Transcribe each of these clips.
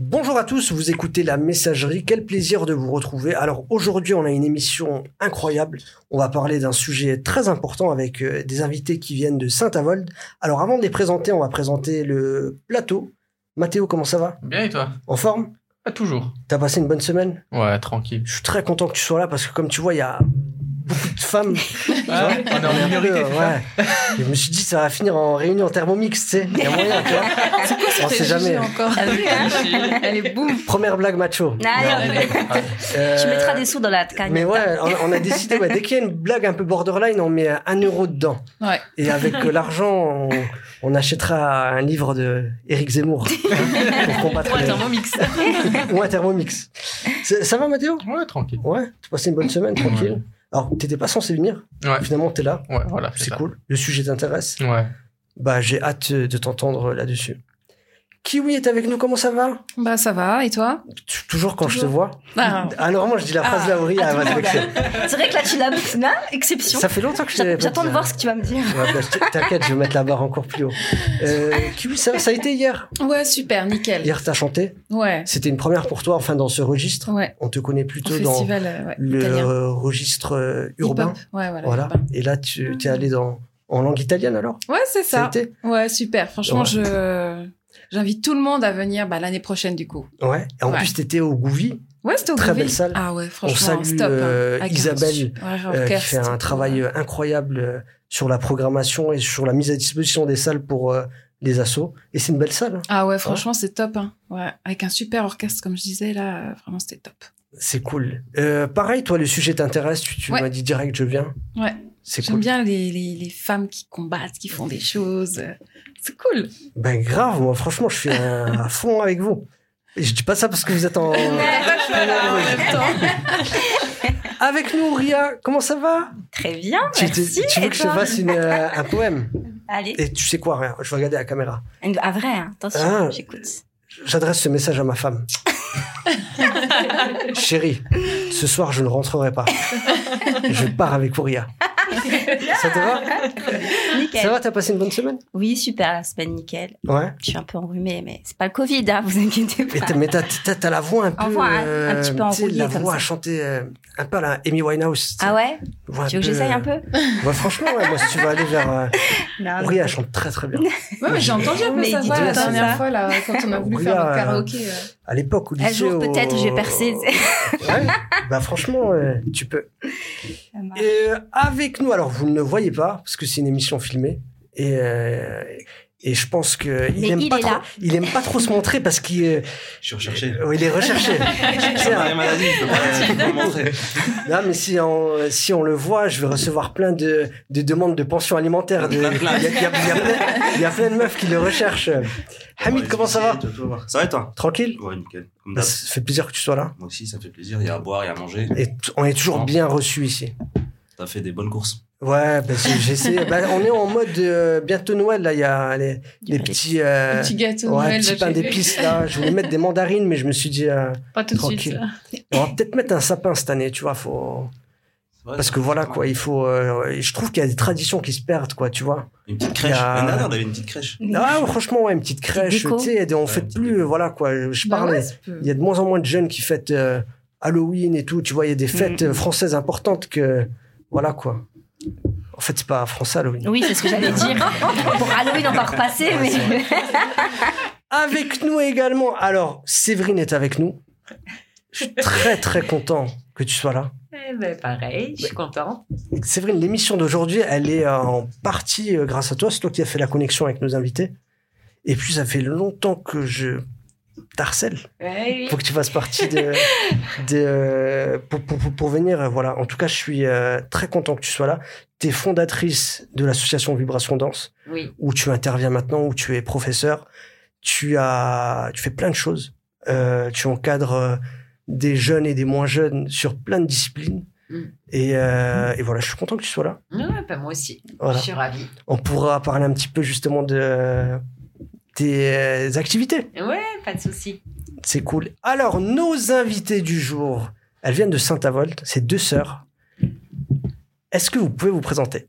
Bonjour à tous, vous écoutez la messagerie, quel plaisir de vous retrouver. Alors aujourd'hui on a une émission incroyable, on va parler d'un sujet très important avec euh, des invités qui viennent de Saint-Avold. Alors avant de les présenter, on va présenter le plateau. Mathéo, comment ça va? Bien et toi? En forme? Pas toujours. T'as passé une bonne semaine? Ouais, tranquille. Je suis très content que tu sois là parce que comme tu vois, il y a beaucoup de femmes. Ah, on est en minorité, Euh, ouais. Et je me suis dit ça va finir en réunion thermomix, tu sais. Il y a moyen, tu vois. C'est quoi On sait jamais. encore T'as vu, hein Elle est boum. Première blague macho. Ah, Ouais. Euh, Tu mettras des sous dans la cagnotte. Mais ouais, on, on a décidé, ouais, dès qu'il y a une blague un peu borderline, on met un euro dedans. Ouais. Et avec euh, l'argent, on, on achètera un livre de Eric Zemmour hein, pour combattre Ouais, les- Thermomix. ou un thermomix. Ça, ça va, Mathéo? Ouais, tranquille. Ouais, tu passé une bonne semaine, tranquille. Alors, t'étais pas censé venir. Ouais, Finalement, t'es là. ouais, voilà. C'est cool. Le sujet t'intéresse. Ouais. Bah, j'ai hâte de t'entendre là-dessus. Kiwi est avec nous, comment ça va? Bah ça va, et toi? Toujours quand je te vois. Bah, Ah, normalement, je dis la phrase Ah, là, Aurélie, à. C'est vrai que là, tu l'as. Non, exception. Ça fait longtemps que je pas J'attends de voir ce que tu vas me dire. Ouais, bah, T'inquiète, je vais mettre la barre encore plus haut. Euh, Kiwi, ça, ça a été hier? ouais, super, nickel. Hier, t'as chanté? Ouais, C'était une première pour toi, enfin, dans ce registre? ouais. On te connaît Au plutôt dans festival euh, ouais, le italien. registre euh, urbain. Ouais, voilà. Et là, tu es allé dans, en langue italienne alors? Ouais, c'est Ça Ouais, super. Franchement, Ouais. je j'invite tout le monde à venir bah, l'année prochaine du coup. Ouais. Et en Ouais. plus, t'étais au Gouvi, Ouais, c'était au Très belle salle. Ah ouais, franchement, salue, stop. hein. euh, un Isabelle, ouais, euh, qui fait un travail ouais. euh, incroyable euh, sur la programmation et sur la mise à disposition des salles pour euh, les assos. Et c'est une belle salle. hein. Ah ouais, franchement, c'est top. Hein. Ouais, avec un super orchestre, comme je disais, là, vraiment, c'était top. C'est cool. Euh, pareil, toi, le sujet t'intéresse. Tu, tu Ouais. m'as dit direct, je viens. Ouais. C'est J'aime cool. bien les, les, les femmes qui combattent, qui font des choses. C'est cool. Ben grave, moi franchement, je suis à fond avec vous. Et je dis pas ça parce que vous êtes en. avec nous, Ria, comment ça va? Très bien, tu, tu- merci. tu veux que je te fasse une, euh, un poème? Allez. Et tu sais quoi, Ria? Je vais regarder la caméra. Ah, vrai, hein. attention, Ah. j'écoute. J'adresse ce message à ma femme. Chérie, ce soir, je ne rentrerai pas. Je pars avec Ça te va Nickel. Ça va, t'as passé une bonne semaine? Oui, super, la semaine nickel. Ouais. Je suis un peu enrhumée, mais c'est pas le Covid, hein, vous inquiétez pas. t'as- mais t'as, t'as- t'as la voix un peu. voix un- un petit peu sais, enrouillée La voix ça. à chanter euh, un peu à la Amy Winehouse. Ah ouais? Voix Tu veux que j'essaye un peu? Ouais, franchement, ouais, moi, si tu veux aller vers. Euh... Non, elle chante très très bien. Ouais, mais j'ai entendu un peu Mais sa voix la ça. dernière fois, là, quand on a voulu faire euh, karaoké. euh. À l'époque, au lycée. Un jour, peut-être, je vais percer. Ouais, bah franchement, tu peux. Et euh, avec nous, alors vous ne le voyez pas, parce que c'est une émission filmée. Et, euh, et je pense que il aime il pas trop, il aime pas trop se montrer parce qu'il euh, Je suis recherché. euh, il est recherché. Maladie, je peux pas, montrer. non, mais si on, si on le voit, je vais recevoir plein de, de demandes de pension alimentaire. de- Il y, a- il y a- il y a plein- il y a plein de meufs qui le recherchent. Hamid, comment ça va? Ça va et toi? Tranquille? Ouais, nickel. Comme Bah. Ça fait plaisir que tu sois là. Moi aussi, ça fait plaisir. Il y a à boire, il y a à manger. Et on est toujours bien reçus ici. T'as fait des bonnes courses. Ouais, parce que j'essaie. bah, on est en mode euh, bientôt Noël là. Il y a les, les petits, euh, Un petit gâteau de ouais, Noël, petit là, pain j'ai vu. d'épices là. Je voulais mettre des mandarines, mais je me suis dit, euh, Pas tout de suite. Tranquille. ça. on va peut-être mettre un sapin cette année. Tu vois, faut vrai, parce que voilà quoi. Il faut. euh, je trouve qu'il y a des traditions qui se perdent quoi. Tu vois. Une petite crèche. Il y a- L'année dernière, on avait une petite crèche. Ah, franchement, ouais, une petite crèche. Tu sais, on Ouais, fait petite plus. déco. euh, voilà quoi. Je Bah parlais. ouais, Il y a de moins en moins de jeunes qui fêtent euh, Halloween et tout. Tu vois, il y a des fêtes Mm. euh, françaises importantes que voilà quoi. En fait, c'est pas français Halloween. Oui, c'est ce que j'allais dire. Pour Halloween, on va repasser, mais. Avec nous également. Alors, Séverine est avec nous. Je suis très très content que tu sois là. Eh ben, pareil, je suis contente. Séverine, l'émission d'aujourd'hui, elle est euh, en partie euh, grâce à toi. C'est toi qui as fait la connexion avec nos invités. Et puis, ça fait longtemps que je t'harcèle. Ouais, Faut que tu fasses partie de, de euh, pour, pour, pour- venir. euh, Voilà. En tout cas, je suis euh, très content que tu sois là. Tu es fondatrice de l'association Vibration Danse, oui. où tu interviens maintenant, où tu es professeur. Tu as, tu fais plein de choses. Euh, tu encadres des jeunes et des moins jeunes sur plein de disciplines. Mm. Et, euh, et voilà, je suis content que tu sois là. Ouais, ben, moi aussi. Voilà. Je suis ravie. On pourra parler un petit peu justement de tes euh, activités. Ouais, pas de souci. C'est cool. Alors, nos invités du jour, elles viennent de Saint-Avold, c'est deux sœurs. Est-ce que vous pouvez vous présenter?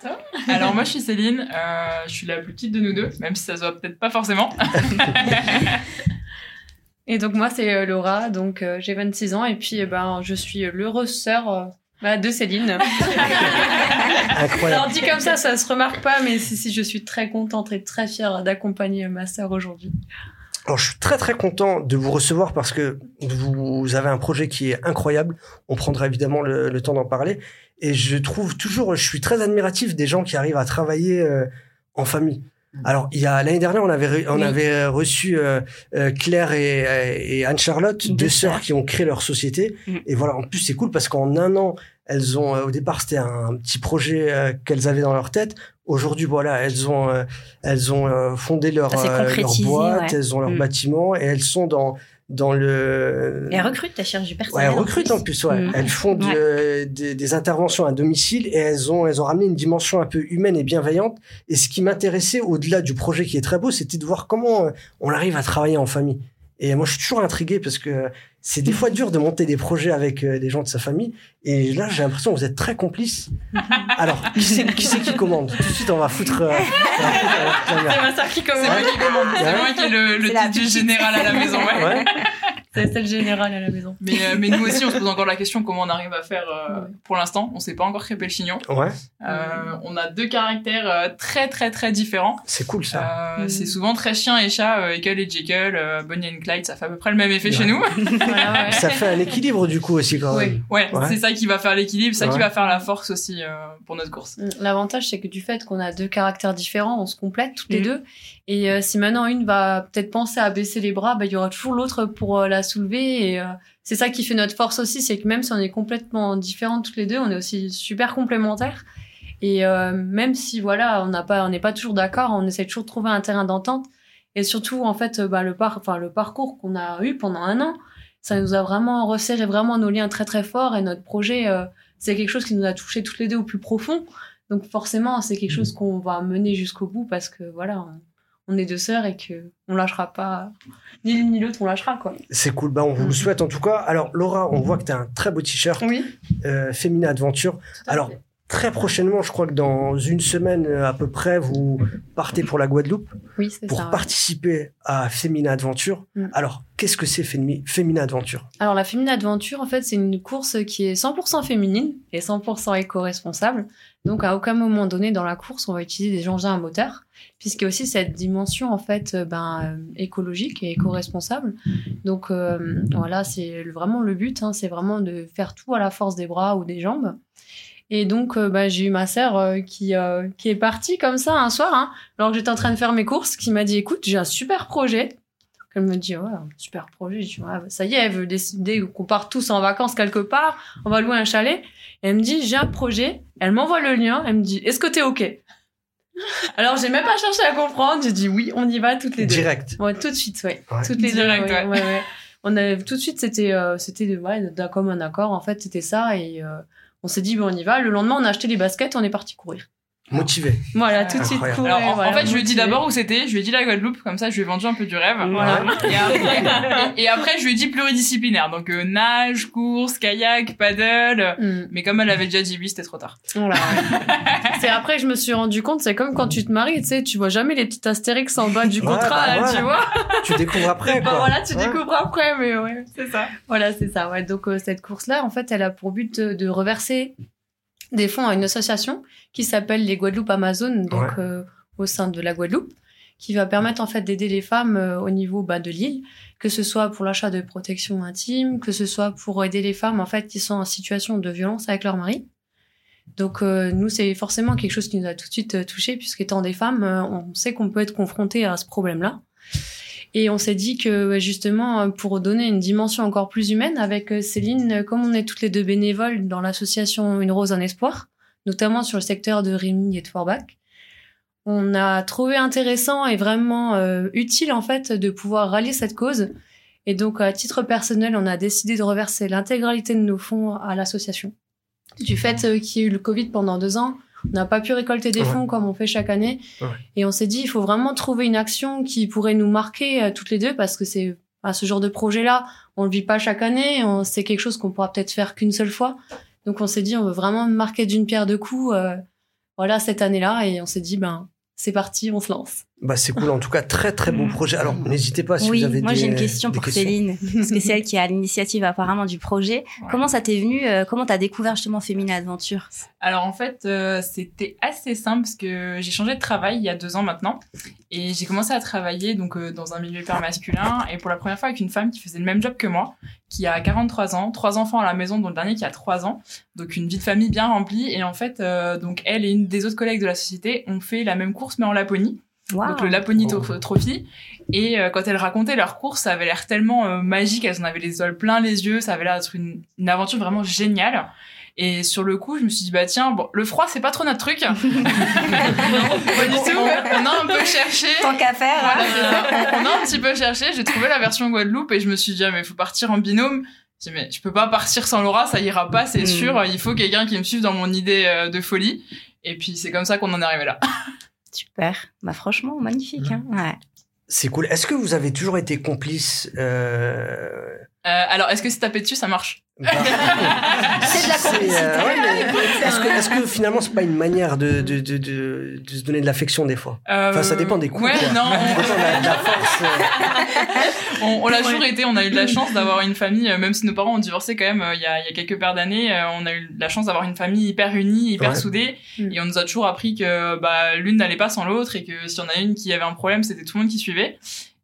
Toi. Alors moi je suis Céline, euh, je suis la plus petite de nous deux, même si ça se voit peut-être pas forcément. Et donc moi c'est euh, Laura, donc euh, j'ai 26 ans et puis eh ben je suis l'heureuse sœur euh, bah, de Céline. Incroyable. Alors dit comme ça, ça se remarque pas, mais si, si je suis très contente et très fière d'accompagner ma sœur aujourd'hui. Alors, je suis très très content de vous recevoir parce que vous avez un projet qui est incroyable. On prendra évidemment le, le temps d'en parler. Et je trouve toujours, je suis très admiratif des gens qui arrivent à travailler euh, en famille. Alors, il y a l'année dernière, on avait re- on Oui. avait reçu euh, euh, Claire et, et Anne Charlotte, deux, Deux sœurs sœurs. qui ont créé leur société. Mm. Et voilà, en plus c'est cool parce qu'en un an, elles ont euh, au départ c'était un petit projet euh, qu'elles avaient dans leur tête. Aujourd'hui, voilà, elles ont euh, elles ont euh, fondé leur euh, leur boîte, ouais. elles ont leur Mm. bâtiment et elles sont dans dans le Et elle recrute, elle cherche du Ouais, personnel. elles recrutent en plus, ouais. Mm. Elles font de- des, des interventions à domicile et elles ont, elles ont ramené une dimension un peu humaine et bienveillante. Et ce qui m'intéressait au-delà du projet qui est très beau, c'était de voir comment on arrive à travailler en famille. Et moi, je suis toujours intrigué parce que c'est des fois dur de monter des projets avec euh, des gens de sa famille. Et là, j'ai l'impression que vous êtes très complices. Alors, qui c'est qui, c'est qui commande? Tout de suite, on va foutre. euh, on va foutre, euh, C'est ma sœur qui C'est moi commande. qui commande, c'est moi qui ai le, le général à la maison. Ouais. Ouais. C'est celle générale à la maison. Mais, euh, mais nous aussi on se pose encore la question comment on arrive à faire euh, Ouais. pour l'instant. On sait pas encore crêper le chignon. Ouais, Euh, on a deux caractères euh, très très très différents. c'est cool ça. Euh, Mhm. C'est souvent très chien et chat, euh, Ekel et Jekyll, euh, Bonnie and Clyde, ça fait à peu près le même effet Ouais. chez nous. Ça fait un équilibre du coup aussi quand même. Ouais, Ouais. c'est ça qui va faire l'équilibre, ça qui va faire la force aussi euh, pour notre course. L'avantage, c'est que du fait qu'on a deux caractères différents, on se complète toutes les Mm. deux. Et euh, si maintenant une va peut-être penser à baisser les bras, bah, il y aura toujours l'autre pour euh, la soulever. Et euh, c'est ça qui fait notre force aussi, c'est que même si on est complètement différentes toutes les deux, on est aussi super complémentaires. Et euh, même si voilà, on n'a pas, on n'est pas toujours d'accord, on essaie toujours de trouver un terrain d'entente. Et surtout, en fait, bah, le par, enfin le parcours qu'on a eu pendant un an, ça nous a vraiment resserré vraiment nos liens très très forts. Et notre projet, euh, c'est quelque chose qui nous a touché toutes les deux au plus profond. Donc forcément, c'est quelque chose qu'on va mener jusqu'au bout parce que voilà, on, on est deux sœurs et que on lâchera pas ni l'une ni l'autre, on lâchera quoi. C'est cool. Bah, on vous le souhaite en tout cas. Alors, Laura, on voit que tu as un très beau t-shirt. Oui. euh, Féminin Adventure. Alors, très prochainement, je crois que dans une semaine euh, à peu près, vous partez pour la Guadeloupe oui, pour ça. ouais. participer à Féminin Adventure. Mm. Alors, qu'est-ce que c'est Féminin Adventure? Alors la Féminin Adventure, en fait, c'est une course qui est 100% féminine et 100% éco-responsable. Donc à aucun moment donné dans la course, on va utiliser des engins à moteur, puisqu'il y a aussi cette dimension en fait euh, ben, euh, écologique et éco-responsable. Donc euh, voilà, c'est vraiment le but, hein, c'est vraiment de faire tout à la force des bras ou des jambes. Et donc, euh, bah, j'ai eu ma sœur euh, qui, euh, qui est partie comme ça un soir, hein, alors que j'étais en train de faire mes courses, qui m'a dit, écoute, j'ai un super projet. Elle me dit, ouais, un super projet. Je dis, ouais, bah, ça y est, elle veut décider qu'on part tous en vacances quelque part, on va louer un chalet. Et elle me dit, j'ai un projet. Elle m'envoie le lien, elle me dit, est-ce que t'es OK? Alors, j'ai même pas cherché à comprendre, j'ai dit, oui, on y va toutes les deux. Direct. Ouais, tout de suite, ouais. Ouais. Toutes les Direct, deux, ouais, ouais. ouais, ouais. On a tout de suite, c'était, euh, c'était de- ouais, d'un commun accord. En fait, c'était ça et euh, on s'est dit, bon, on y va. Le lendemain, on a acheté les baskets, on est parti courir. Motivé. Voilà, tout de suite. Alors en, fait, je lui ai dit d'abord où c'était, je lui ai dit la Guadeloupe, comme ça je lui ai vendu un peu du rêve. Voilà. Et après, et après, je lui ai dit pluridisciplinaire, donc euh, nage, course, kayak, paddle. Mm. Mais comme elle avait déjà dit oui, c'était trop tard. Voilà. c'est après je me suis rendu compte, c'est comme quand tu te maries, tu sais, tu vois jamais les petits astérix en bas du Ouais, contrat, bah là, ouais. tu vois. tu découvres après, Bah voilà, tu Ouais. découvres après, mais ouais, c'est ça. Voilà, c'est ça. Ouais. Donc euh, cette course-là, en fait, elle a pour but de, de reverser des fonds à une association qui s'appelle les Guadeloupe Amazon, donc Ouais. euh, au sein de la Guadeloupe, qui va permettre en fait d'aider les femmes euh, au niveau bah, de l'île, que ce soit pour l'achat de protection intime, que ce soit pour aider les femmes en fait qui sont en situation de violence avec leur mari. Donc euh, nous, c'est forcément quelque chose qui nous a tout de suite euh, touché, puisqu'étant des femmes, euh, on sait qu'on peut être confronté à ce problème-là. Et on s'est dit que justement, euh, pour donner une dimension encore plus humaine, avec euh, Céline, euh, comme on est toutes les deux bénévoles dans l'association Une Rose, un Espoir, notamment sur le secteur de Rémy et de Forbach, on a trouvé intéressant et vraiment utile en fait de pouvoir rallier cette cause. Et donc, à titre personnel, on a décidé de reverser l'intégralité de nos fonds à l'association. Du fait qu'il y a eu le Covid pendant deux ans, on n'a pas pu récolter des Ouais. fonds comme on fait chaque année. Ouais. Et on s'est dit, il faut vraiment trouver une action qui pourrait nous marquer euh, toutes les deux parce que c'est à ce genre de projet-là, on le vit pas chaque année. C'est quelque chose qu'on pourra peut-être faire qu'une seule fois. Donc on s'est dit, on veut vraiment marquer d'une pierre deux coups, euh, voilà, cette année-là. Et on s'est dit, ben, c'est parti, on se lance. Bah, c'est cool. En tout cas, très, très beau projet. Alors, n'hésitez pas si oui, vous avez moi des j'ai une question des pour questions. Céline, parce que c'est elle qui a l'initiative apparemment du projet. Ouais. Comment ça t'est venu euh, Comment t'as découvert justement Féminin Adventure Alors en fait, euh, c'était assez simple parce que j'ai changé de travail il y a deux ans maintenant et j'ai commencé à travailler donc euh, dans un milieu hyper masculin et pour la première fois avec une femme qui faisait le même job que moi, qui a 43 ans, trois enfants à la maison dont le dernier qui a trois ans, donc une vie de famille bien remplie et en fait euh, donc elle et une des autres collègues de la société ont fait la même course mais en Laponie Waouh. donc le Laponie Oh. Trophy. Et euh, quand elles racontaient leur course, ça avait l'air tellement euh, magique, elles en avaient les oeils plein les yeux, ça avait l'air d'être une, une aventure vraiment géniale. Et sur le coup, je me suis dit, bah tiens, bon, le froid, c'est pas trop notre truc. pas du tout. On a un peu cherché. Tant qu'à faire. hein. Voilà, on a un petit peu cherché, j'ai trouvé la version Guadeloupe et je me suis dit, ah, mais il faut partir en binôme. Dit, mais je peux pas partir sans Laura, ça ira pas, c'est Mm. sûr. Il faut quelqu'un qui me suive dans mon idée euh, de folie. Et puis c'est comme ça qu'on en est arrivé là. Super. Bah franchement, magnifique. Hein. Ouais. C'est cool. Est-ce que vous avez toujours été complice euh... Euh, alors, est-ce que c'est tapé dessus, ça marche? Bah, C'est de la complicité. euh, ouais, mais Est-ce que, finalement c'est pas une manière de, de, de, de, de se donner de l'affection des fois? Enfin, ça dépend des coups. Euh, Ouais, quoi. non. Ça dépend de la, de la force. on, on l'a toujours été. On a eu de la chance d'avoir une famille, même si nos parents ont divorcé quand même il y, a, il y a quelques paires d'années. on a eu la chance d'avoir une famille hyper unie, hyper Ouais. soudée, Mm. et on nous a toujours appris que bah, l'une n'allait pas sans l'autre et que si on a une qui avait un problème, c'était tout le monde qui suivait.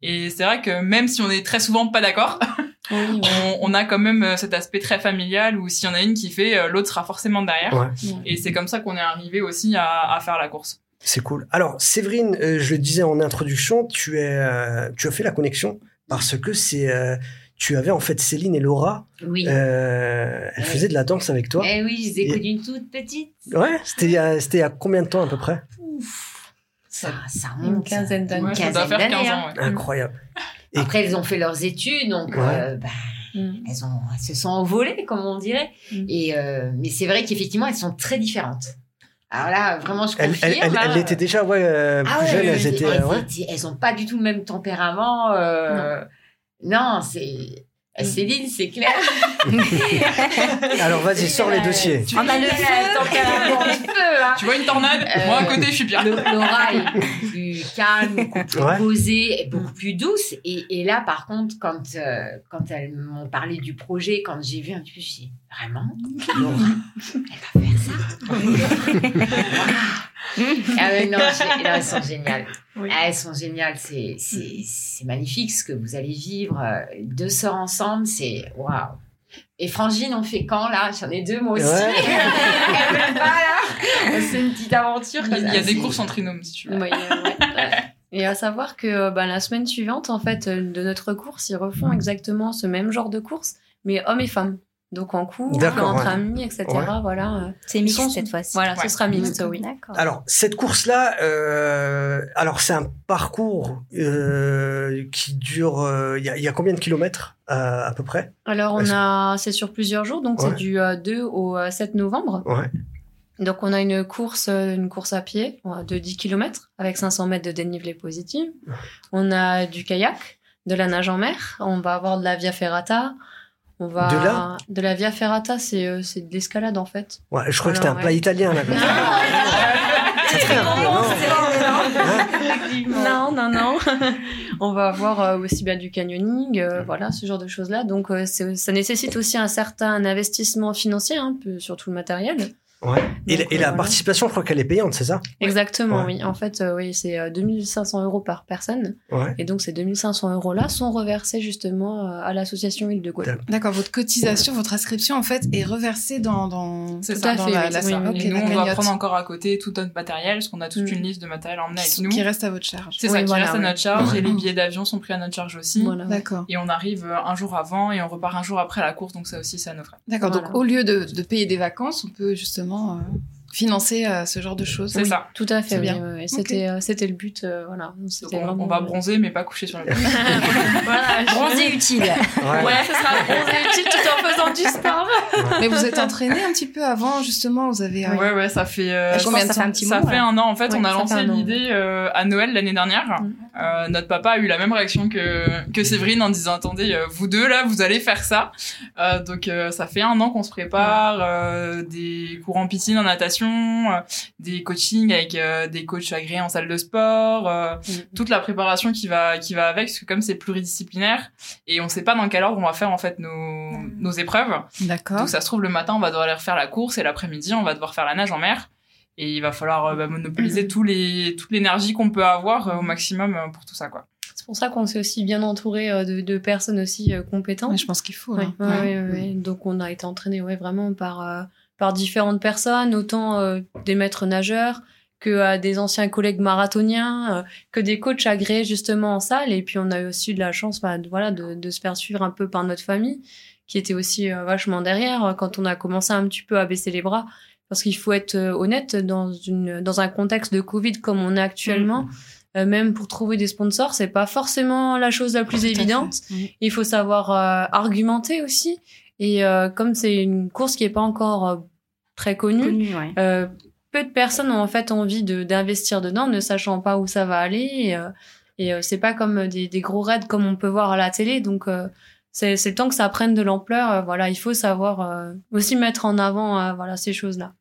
Et c'est vrai que même si on est très souvent pas d'accord, Oui, ouais. on, on a quand même euh, cet aspect très familial où si on a une qui fait, euh, l'autre sera forcément derrière. Ouais. Et c'est comme ça qu'on est arrivé aussi à, à faire la course. C'est cool. Alors, Séverine, euh, je le disais en introduction, tu, es, euh, tu as fait la connexion parce que c'est, euh, tu avais en fait Céline et Laura. Oui. Euh, elles Ouais. faisaient de la danse avec toi. Eh oui, je les ai Et- connues une toute petite. Ouais, c'était il y a- c'était il y a combien de temps à peu près? Ça, ça Une remonte. quinzaine d'années. Ouais, ça quinzaine doit faire 15 d'années, ans. hein. ouais. Incroyable. Et- Après, elles ont fait leurs études, donc Ouais. euh, bah, Mm. elles, ont, elles se sont envolées, comme on dirait. Mm. Et, euh, mais c'est vrai qu'effectivement, elles sont très différentes. Alors là, vraiment, je Elles, confirme. elles, elles, hein. déjà ouais, euh, plus Ah ouais, jeunes, elles, étaient. euh, ouais. étaient- elles ont pas du tout le même tempérament. euh, non, c'est... Mm. Céline, c'est clair. Alors vas-y, sors les dossiers. On a le feu. feu, hein. Tu vois une tornade? Euh, Moi à côté, je suis bien. Le- Laura est beaucoup plus calme, beaucoup plus Ouais. posée, et beaucoup plus douce. Et, et là, par contre, quand, euh, quand elles m'ont parlé du projet, quand j'ai vu un petit peu, je dit vraiment? Laura, elle va faire ça? Ah non, elles sont géniales. Oui. Ah, elles sont géniales. C'est, c'est, c'est magnifique ce que vous allez vivre. Euh, Deux sœurs ensemble, c'est waouh. Et Frangine, on fait quand là? J'en ai deux, moi aussi. Ouais. Elle veut pas là. C'est une petite aventure. Il y a, y des courses en trinôme si tu veux. Ouais, ouais. Et à savoir que euh, bah, la semaine suivante, en fait, euh, de notre course, ils refont exactement ce même genre de course, mais hommes et femmes. Donc en couple, D'accord, entre ouais. amis, etc. Ouais. Voilà, C'est mixte Sont- cette fois-ci. voilà, Ouais. ce sera mixte, oui. Alors cette course-là, euh, alors c'est un parcours euh, qui dure. euh, Il y, y a combien de kilomètres euh, à peu près? Alors on a, c'est sur plusieurs jours, donc Ouais. c'est du euh, 2 au euh, 7 novembre. Ouais. Donc on a une course, une course à pied de 10 km avec 500 mètres de dénivelé positif. On a du kayak, de la nage en mer. On va avoir de la via ferrata. On va De la de la via ferrata, c'est euh, c'est de l'escalade en fait. Ouais, je crois que c'était un ouais. plat italien là. peu, non Hein Non, non, non. On va avoir euh, aussi bien du canyoning, euh, voilà, ce genre de choses-là. Donc, euh, c'est- ça nécessite aussi un certain investissement financier, un peu sur tout le matériel. Ouais. Et, la- Donc, et euh, la voilà. participation, je crois qu'elle est payante, c'est ça? Exactement, Ouais. oui. En fait, euh, oui, c'est euh, 2500 euros par personne. Ouais. Et donc, ces 2500 euros-là sont reversés justement euh, à l'association Île de Guadeloupe. D'accord, votre cotisation, votre inscription, en fait, est reversée dans, dans, C'est Tout ça. à dans fait, la, oui, la oui, oui. Nous, on cagnotte. prendre encore à côté toute notre matériel, parce qu'on a toute Mm. une liste de matériel à emmener avec qui, nous. qui reste à votre charge. C'est ça, qui voilà, reste à notre charge, Ouais. et les billets d'avion sont pris à notre charge aussi. Voilà. D'accord. Et on arrive euh, un jour avant et on repart un jour après la course, donc ça aussi, c'est à nos frais. D'accord. Donc, au lieu de payer des vacances, on peut justement euh, financer euh, ce genre de choses. C'est ça. Tout à fait, bien. C'était euh, c'était le but, euh, voilà. Donc on, vraiment... on va bronzer, mais pas coucher sur la plage. voilà, Bronzé utile. Ouais. Ouais, ce sera bronzé utile tout en faisant du sport. Mais vous êtes entraîné un petit peu avant, justement, vous avez... euh, Ouais, ouais, ça fait. euh, Je combien Ça fait un petit Ça moment, fait là. un an. En fait, Ouais, on a lancé l'idée euh, à Noël l'année dernière. Mm. Euh, notre papa a eu la même réaction que, que Séverine en disant attendez, euh, vous deux là, vous allez faire ça. Euh, donc euh, ça fait un an qu'on se prépare, euh, des cours en piscine, en natation, euh, des coachings avec euh, des coachs agréés en salle de sport, euh, toute la préparation qui va qui va avec, parce que comme c'est pluridisciplinaire et on sait pas dans quel ordre on va faire en fait nos, nos épreuves. D'accord. Donc ça se trouve le matin on va devoir aller refaire la course et l'après-midi on va devoir faire la nage en mer. Et il va falloir euh, bah, monopoliser tous les, toute l'énergie qu'on peut avoir euh, au maximum euh, pour tout ça, quoi. C'est pour ça qu'on s'est aussi bien entouré euh, de, de personnes aussi euh, compétentes. Ouais, je pense qu'il faut. Ouais, hein. ouais, ouais, ouais. Donc on a été entraîné ouais, vraiment par, euh, par différentes personnes, autant euh, des maîtres nageurs que euh, des anciens collègues marathoniens, euh, que des coachs agréés justement en salle. Et puis on a eu aussi de la chance bah, de, voilà, de, de se faire suivre un peu par notre famille, qui était aussi euh, vachement derrière quand on a commencé un petit peu à baisser les bras. Parce qu'il faut être euh, honnête, dans, une, dans un contexte de Covid comme on est actuellement, euh, même pour trouver des sponsors, c'est pas forcément la chose la plus Tout évidente. Mhm. Il faut savoir euh, argumenter aussi. Et euh, comme c'est une course qui est pas encore très connue, ouais. peu de personnes ont en fait envie de d'investir dedans, ne sachant pas où ça va aller. Et, et c'est pas comme des, des gros raids comme on peut voir à la télé. Donc c'est c'est le temps que ça prenne de l'ampleur. Voilà, il faut savoir aussi mettre en avant voilà ces choses-là.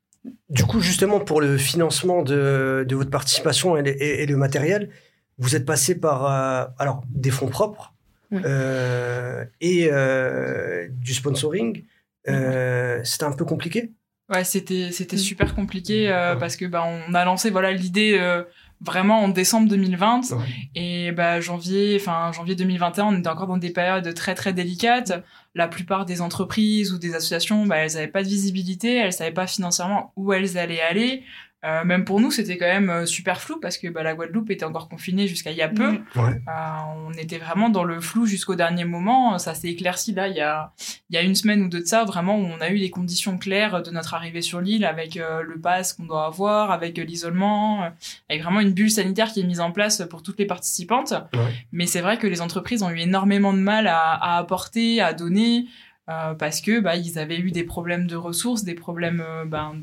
Du coup, justement, pour le financement de, de votre participation et, le- et- et le matériel, vous êtes passé par euh, alors des fonds propres Oui. euh, et euh, du sponsoring. Euh, C'était un peu compliqué? Ouais, c'était c'était Mm. super compliqué euh, parce que bah on a lancé voilà l'idée euh, vraiment en décembre 2020 Ouais. et bah janvier enfin janvier 2021 on était encore dans des périodes très très délicates. La plupart des entreprises ou des associations bah elles avaient pas de visibilité, elles savaient pas financièrement où elles allaient aller. Euh, même pour nous, c'était quand même euh, super flou parce que bah, la Guadeloupe était encore confinée jusqu'à il y a peu. Mhm. Ouais. Euh, on était vraiment dans le flou jusqu'au dernier moment. Ça s'est éclairci là il y a il y a une semaine ou deux de ça, vraiment où on a eu les conditions claires de notre arrivée sur l'île avec euh, le pass qu'on doit avoir, avec euh, l'isolement, euh, avec vraiment une bulle sanitaire qui est mise en place pour toutes les participantes. Ouais. Mais c'est vrai que les entreprises ont eu énormément de mal à, à apporter, à donner. euh, parce que bah ils avaient eu des problèmes de ressources, des problèmes euh, ben,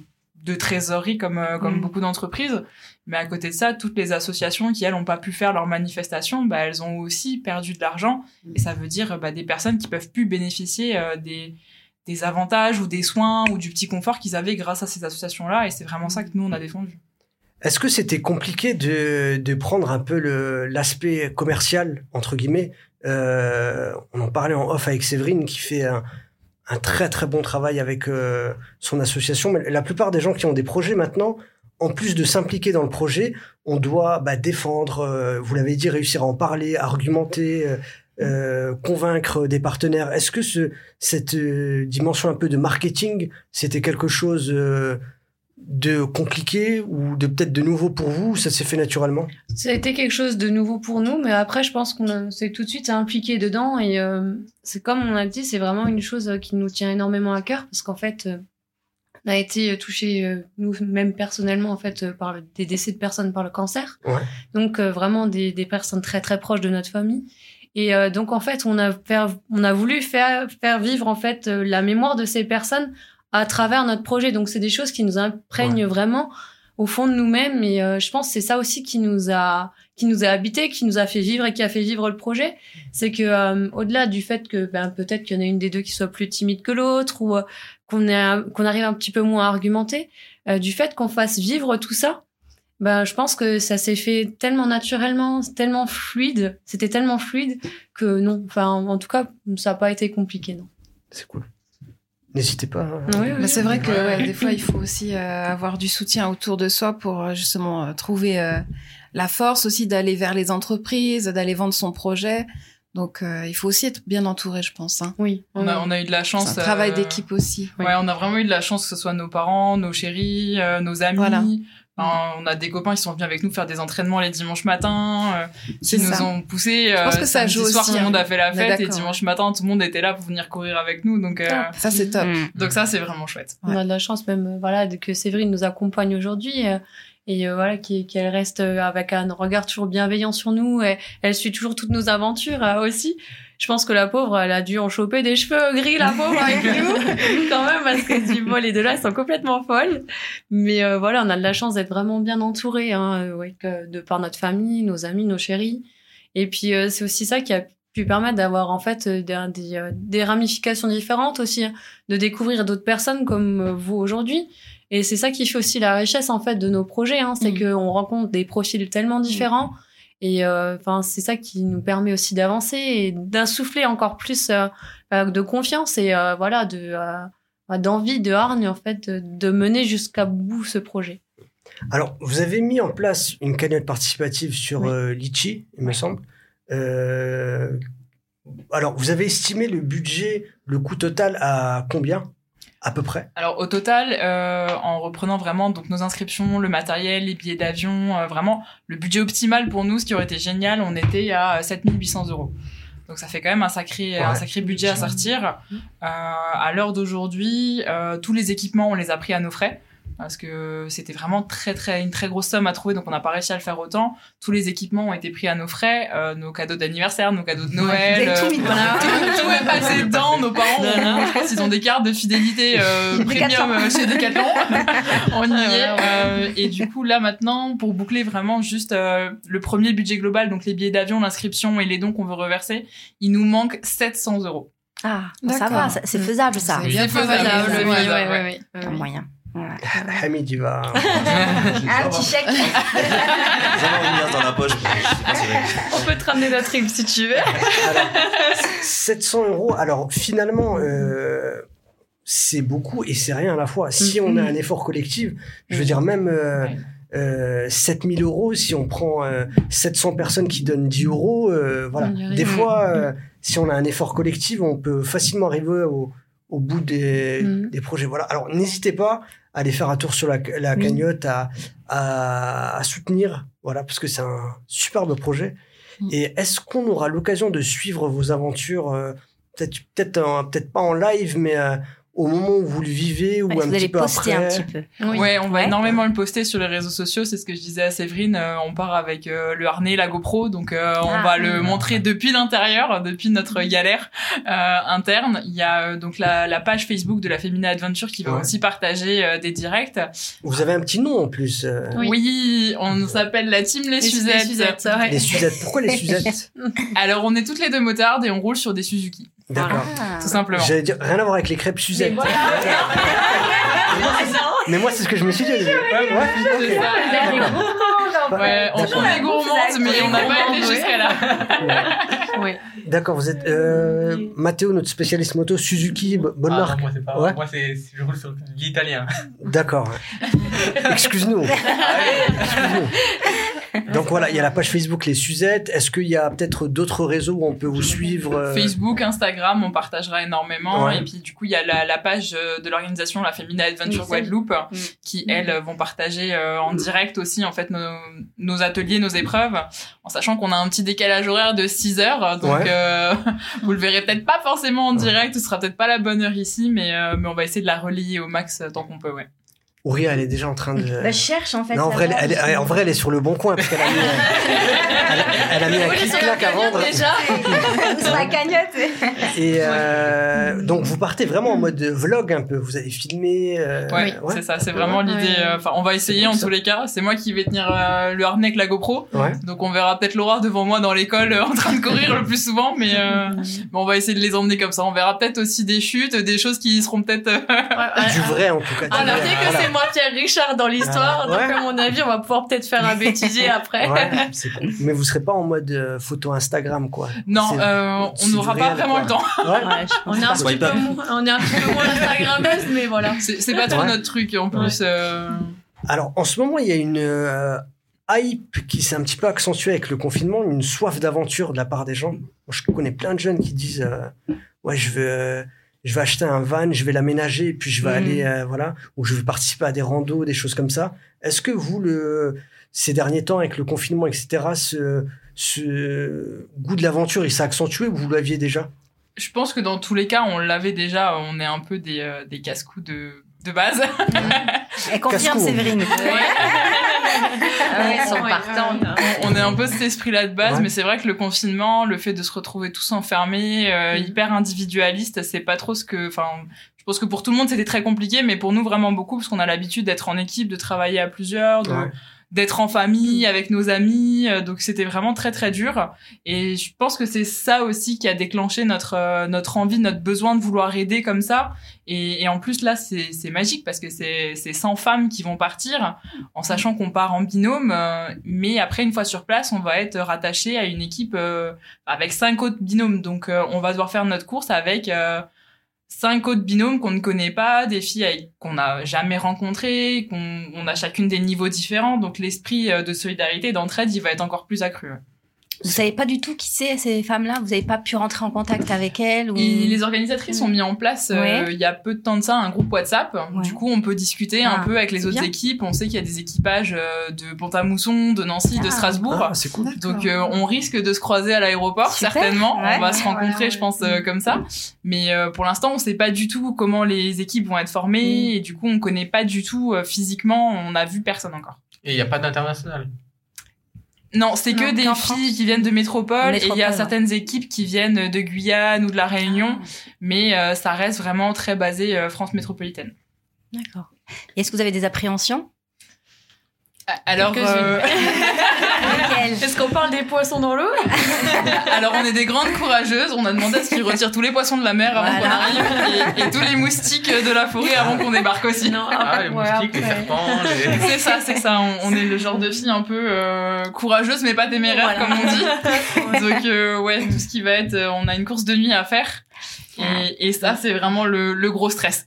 de trésorerie comme euh, comme Mhm. beaucoup d'entreprises. Mais à côté de ça, toutes les associations qui elles ont pas pu faire leurs manifestations, bah elles ont aussi perdu de l'argent et ça veut dire bah, des personnes qui peuvent plus bénéficier euh, des des avantages ou des soins ou du petit confort qu'ils avaient grâce à ces associations-là et c'est vraiment ça que nous on a défendu. Est-ce que c'était compliqué de, de prendre un peu le- l'aspect commercial, entre guillemets? Euh, On en parlait en off avec Séverine, qui fait un, un très très bon travail avec euh, son association. Mais la plupart des gens qui ont des projets maintenant, en plus de s'impliquer dans le projet, on doit bah, défendre, euh, vous l'avez dit, réussir à en parler, argumenter, euh, euh, convaincre des partenaires. Est-ce que ce, cette euh, dimension un peu de marketing, c'était quelque chose euh, de compliqué ou de peut-être de nouveau pour vous ou Ça s'est fait naturellement? Ça a été quelque chose de nouveau pour nous, mais après, je pense qu'on s'est tout de suite impliqué dedans. Et euh, c'est comme on a dit, c'est vraiment une chose qui nous tient énormément à cœur, parce qu'en fait, euh, on a été touchés, euh, nous-mêmes personnellement, en fait, euh, par le- des décès de personnes par le cancer. Ouais. Donc, euh, vraiment des, des personnes très, très proches de notre famille. Et euh, donc, en fait, on a, faire, on a voulu faire, faire vivre, en fait, euh, la mémoire de ces personnes à travers notre projet. Donc, c'est des choses qui nous imprègnent vraiment au fond de nous-mêmes. Et euh, je pense que c'est ça aussi qui nous a qui nous a habité, qui nous a fait vivre et qui a fait vivre le projet. C'est que euh, au-delà du fait que ben, peut-être qu'il y en a une des deux qui soit plus timide que l'autre ou euh, qu'on qu'on arrive un petit peu moins à argumenter, euh, du fait qu'on fasse vivre tout ça. Ben, je pense que ça s'est fait tellement naturellement, tellement fluide, c'était tellement fluide que non, enfin, en tout cas, ça n'a pas été compliqué, non. C'est cool. N'hésitez pas. hein. Oui, Bah, c'est vrai que ouais, des fois, il faut aussi euh, avoir du soutien autour de soi pour euh, justement euh, trouver euh, la force aussi d'aller vers les entreprises, d'aller vendre son projet. Donc, euh, il faut aussi être bien entouré, je pense. Hein. Oui. On a on a eu de la chance un travail euh, d'équipe aussi. Ouais, on a vraiment eu de la chance que ce soit nos parents, nos chéris, euh, nos amis. Voilà. Enfin, on a des copains qui sont venus avec nous faire des entraînements les dimanches matins, euh, C'est qui nous ça. ont poussés. pense euh, que ça joue soir, aussi, tout le monde hein. a fait la est fête et dimanche matin, tout le monde était là pour venir courir avec nous. Donc, euh, Ça, c'est top. Mm. donc ça, c'est vraiment chouette. On a de la chance même, euh, voilà, de- que Séverine nous accompagne aujourd'hui euh, et euh, voilà, qui- qu'elle reste euh, avec un regard toujours bienveillant sur nous. Et elle suit toujours toutes nos aventures euh, aussi. Je pense que la pauvre, elle a dû en choper des cheveux gris, la pauvre, avec nous, quand même, parce que du bon, les deux là, sont complètement folles. Mais euh, voilà, on a de la chance d'être vraiment bien entourés, hein, euh, ouais, que- de par notre famille, nos amis, nos chéris. Et puis euh, c'est aussi ça qui a pu permettre d'avoir en fait euh, des, des, euh, des ramifications différentes aussi, hein, de découvrir d'autres personnes comme vous aujourd'hui. Et c'est ça qui fait aussi la richesse en fait de nos projets, hein, c'est Mhm. qu'on rencontre des profils tellement différents. Et euh, enfin, c'est ça qui nous permet aussi d'avancer et d'insuffler encore plus euh, euh, de confiance et euh, voilà de bah, d'envie, de hargne en fait, de, de mener jusqu'à bout ce projet. Alors, vous avez mis en place une cagnotte participative sur Oui. euh, Litchi, il me semble. Euh, alors, vous avez estimé le budget, le coût total à combien? À peu près Alors au total, euh, en reprenant vraiment donc nos inscriptions, le matériel, les billets d'avion, euh, vraiment le budget optimal pour nous, ce qui aurait été génial, on était à 7800 euros. Donc ça fait quand même un sacré, un Ouais. sacré budget à sortir. Euh, à l'heure d'aujourd'hui, euh, tous les équipements, on les a pris à nos frais. Parce que c'était vraiment très très une très grosse somme à trouver, donc on n'a pas réussi à le faire autant. Tous les équipements ont été pris à nos frais, euh, nos cadeaux d'anniversaire, nos cadeaux de Noël, tout euh, tout, tout est passé dedans. Nos parents, ont- je pense, ils ont des cartes de fidélité euh, premium chez Decathlon. On y est. Ouais, ouais. Euh, et du coup, là maintenant, pour boucler vraiment juste euh, le premier budget global, donc les billets d'avion, l'inscription et les dons qu'on veut reverser, il nous manque 700 euros. Ah, ça va, c'est faisable ça. C'est bien faisable, faisable, faisable, oui, ouais. Un moyen. Hamid, il va. Un petit chèque. Dans la poche. On peut te ramener notre trip si tu veux. Alors, 700 euros. Alors, finalement, euh, c'est beaucoup et c'est rien à la fois. Si on a un effort collectif, je veux dire, même euh, Ouais. euh, 7000 euros, si on prend euh, 700 personnes qui donnent 10 euros, euh, voilà. Des fois, euh, si on a un effort collectif, on peut facilement arriver au, au bout des, des projets. Voilà. Alors, n'hésitez pas aller faire un tour sur la, la Oui. cagnotte, à, à, à soutenir, voilà, parce que c'est un superbe projet. Mhm. Et est-ce qu'on aura l'occasion de suivre vos aventures, euh, peut-être peut-être en- peut-être pas en live, mais euh, au moment où vous le vivez ou Ouais, un vous petit allez peu poster après un petit peu. Ouais, on va Ouais. énormément le poster sur les réseaux sociaux. C'est ce que je disais à Séverine. euh, on part avec euh, le harnais, la GoPro, donc euh, on Ah. va le montrer depuis l'intérieur, depuis notre galère euh, interne. Il y a euh, donc la, la page Facebook de la Femina Adventure qui va Ouais. aussi partager euh, des directs. Vous avez un petit nom en plus. euh, Oui, on s'appelle la team Les, Les Suzettes. Les Suzettes. Pourquoi les Suzettes? Alors on est toutes les deux motardes et on roule sur des Suzuki, D'accord. Ah. tout simplement. J'allais dire rien à voir avec les crêpes Suzette. Mais moi, c'est ce que je me suis dit. Ouais, on, est gourmandes, mais on n'a pas été jusqu'à là. Ouais. D'accord, vous êtes euh, Matteo, notre spécialiste moto, Suzuki, bo- bonne Ah, marque. non, moi, c'est pas. Ouais. Moi, c'est, c'est- je roule sur l'italien. D'accord. Excuse-nous. Excuse-nous. Donc voilà, il y a la page Facebook Les Suzettes. Est-ce qu'il y a peut-être d'autres réseaux où on peut vous suivre euh, Facebook, Instagram, on partagera énormément. Ouais. Et puis du coup, il y a la, la page euh, de l'organisation La Femina Adventure Oui. Guadeloupe Mm. qui, elles, vont partager euh, en direct aussi en fait nos, nos ateliers, nos épreuves, en sachant qu'on a un petit décalage horaire de 6 heures. Donc Ouais. euh, vous le verrez peut-être pas forcément en direct, ce sera peut-être pas la bonne heure ici, mais, euh, mais on va essayer de la relayer au max euh, tant qu'on peut. Ouais. Ouria, elle est déjà en train de. Bah, je cherche en fait. non, en vrai, elle, en vrai, elle est sur le bon coin parce qu'elle a mis, elle, elle a mis un clic-clac à vendre. sur la cagnotte. Et euh, donc, vous partez vraiment en mode vlog un peu. Vous allez filmer. euh, Ouais, c'est ça, c'est vraiment l'idée. Ouais. euh, Enfin, on va essayer en ça. tous les cas. C'est moi qui vais tenir euh, le harnais avec la GoPro. Ouais. Donc on verra peut-être Laura devant moi dans l'école euh, en train de courir le plus souvent, mais, euh, mais on va essayer de les emmener comme ça. On verra peut-être aussi des chutes, des choses qui seront peut-être. euh, Du vrai, en tout cas. du On a vrai, dit que c'est moi Pierre Richard dans l'histoire, Ah, ouais. donc à mon avis, on va pouvoir peut-être faire un bêtisier après. Ouais, c'est cool. Mais vous serez pas en mode euh, photo Instagram, quoi. non, euh, on n'aura pas vraiment quoi. le temps. Ouais. Ouais, je On est, un petit peu moins, on est un petit peu moins Instagrammeuse, mais voilà. C'est pas trop Ouais. notre truc en plus. euh, Alors, en ce moment, il y a une euh, hype qui s'est un petit peu accentuée avec le confinement, une soif d'aventure de la part des gens. Moi, je connais plein de jeunes qui disent euh, Ouais, je veux, euh, je vais acheter un van, je vais l'aménager, puis je vais Mhm. aller, euh, voilà, ou je vais participer à des randos, des choses comme ça. Est-ce que vous, le, ces derniers temps, avec le confinement, etc., ce, ce goût de l'aventure, il s'est accentué ou vous l'aviez déjà? Je pense que dans tous les cas, on l'avait déjà. On est un peu des, euh, des casse-coups de, de base. Elle confirme. Séverine. Ah ouais, ils sont Ouais. partantes. on est un peu cet esprit-là de base, Ouais. mais c'est vrai que le confinement, le fait de se retrouver tous enfermés, euh, Mhm. hyper individualiste, c'est pas trop ce que, enfin, je pense que pour tout le monde c'était très compliqué, mais pour nous vraiment beaucoup parce qu'on a l'habitude d'être en équipe, de travailler à plusieurs, de, Ouais. D'être en famille avec nos amis. euh, donc c'était vraiment très très dur. Et je pense que c'est ça aussi qui a déclenché notre euh, notre envie, notre besoin de vouloir aider comme ça. Et, et en plus là, c'est c'est magique parce que c'est c'est 100 femmes qui vont partir en sachant qu'on part en binôme. euh, mais après une fois sur place, on va être rattaché à une équipe euh, avec cinq autres binômes. Donc on va devoir faire notre course avec euh, cinq autres binômes qu'on ne connaît pas, des filles qu'on n'a jamais rencontrées, qu'on on a chacune des niveaux différents. Donc l'esprit euh, de solidarité d'entraide, il va être encore plus accru. Vous savez pas du tout qui c'est ces femmes-là? Vous avez pas pu rentrer en contact avec elles ou... Et les organisatrices ont mis en place euh, Ouais. il y a peu de temps de ça un groupe WhatsApp. Ouais. Du coup, on peut discuter un Ah, peu avec les autres bien. équipes. On sait qu'il y a des équipages euh, de Pont-à-Mousson, de Nancy, de Ah. Strasbourg. Ah, c'est cool. Donc euh, on risque de se croiser à l'aéroport certainement. Ouais. on va se rencontrer, ouais, je pense, euh, comme ça. Mais euh, pour l'instant, on sait pas du tout comment les équipes vont être formées et du coup, on connaît pas du tout euh, physiquement. On a vu personne encore. Et il n'y a pas d'international. Non, c'est que des filles qui viennent de métropole, et il y a ouais. certaines équipes qui viennent de Guyane ou de la Réunion, mais euh, ça reste vraiment très basé euh, France métropolitaine. D'accord. Est-ce que vous avez des appréhensions? Alors, euh, Est-ce qu'on parle des poissons dans l'eau? Alors on est des grandes courageuses. On a demandé à ce qu'ils retirent tous les poissons de la mer avant Voilà. qu'on arrive et, et tous les moustiques de la forêt avant qu'on débarque aussi. Non, Ah, les ouais, moustiques, les serpents, les... C'est ça, c'est ça. On, on est le genre de filles un peu euh, courageuses mais pas téméraires Voilà. comme on dit. Donc euh, ouais, tout ce qui va être, euh, on a une course de nuit à faire et, et ça c'est vraiment le, le gros stress.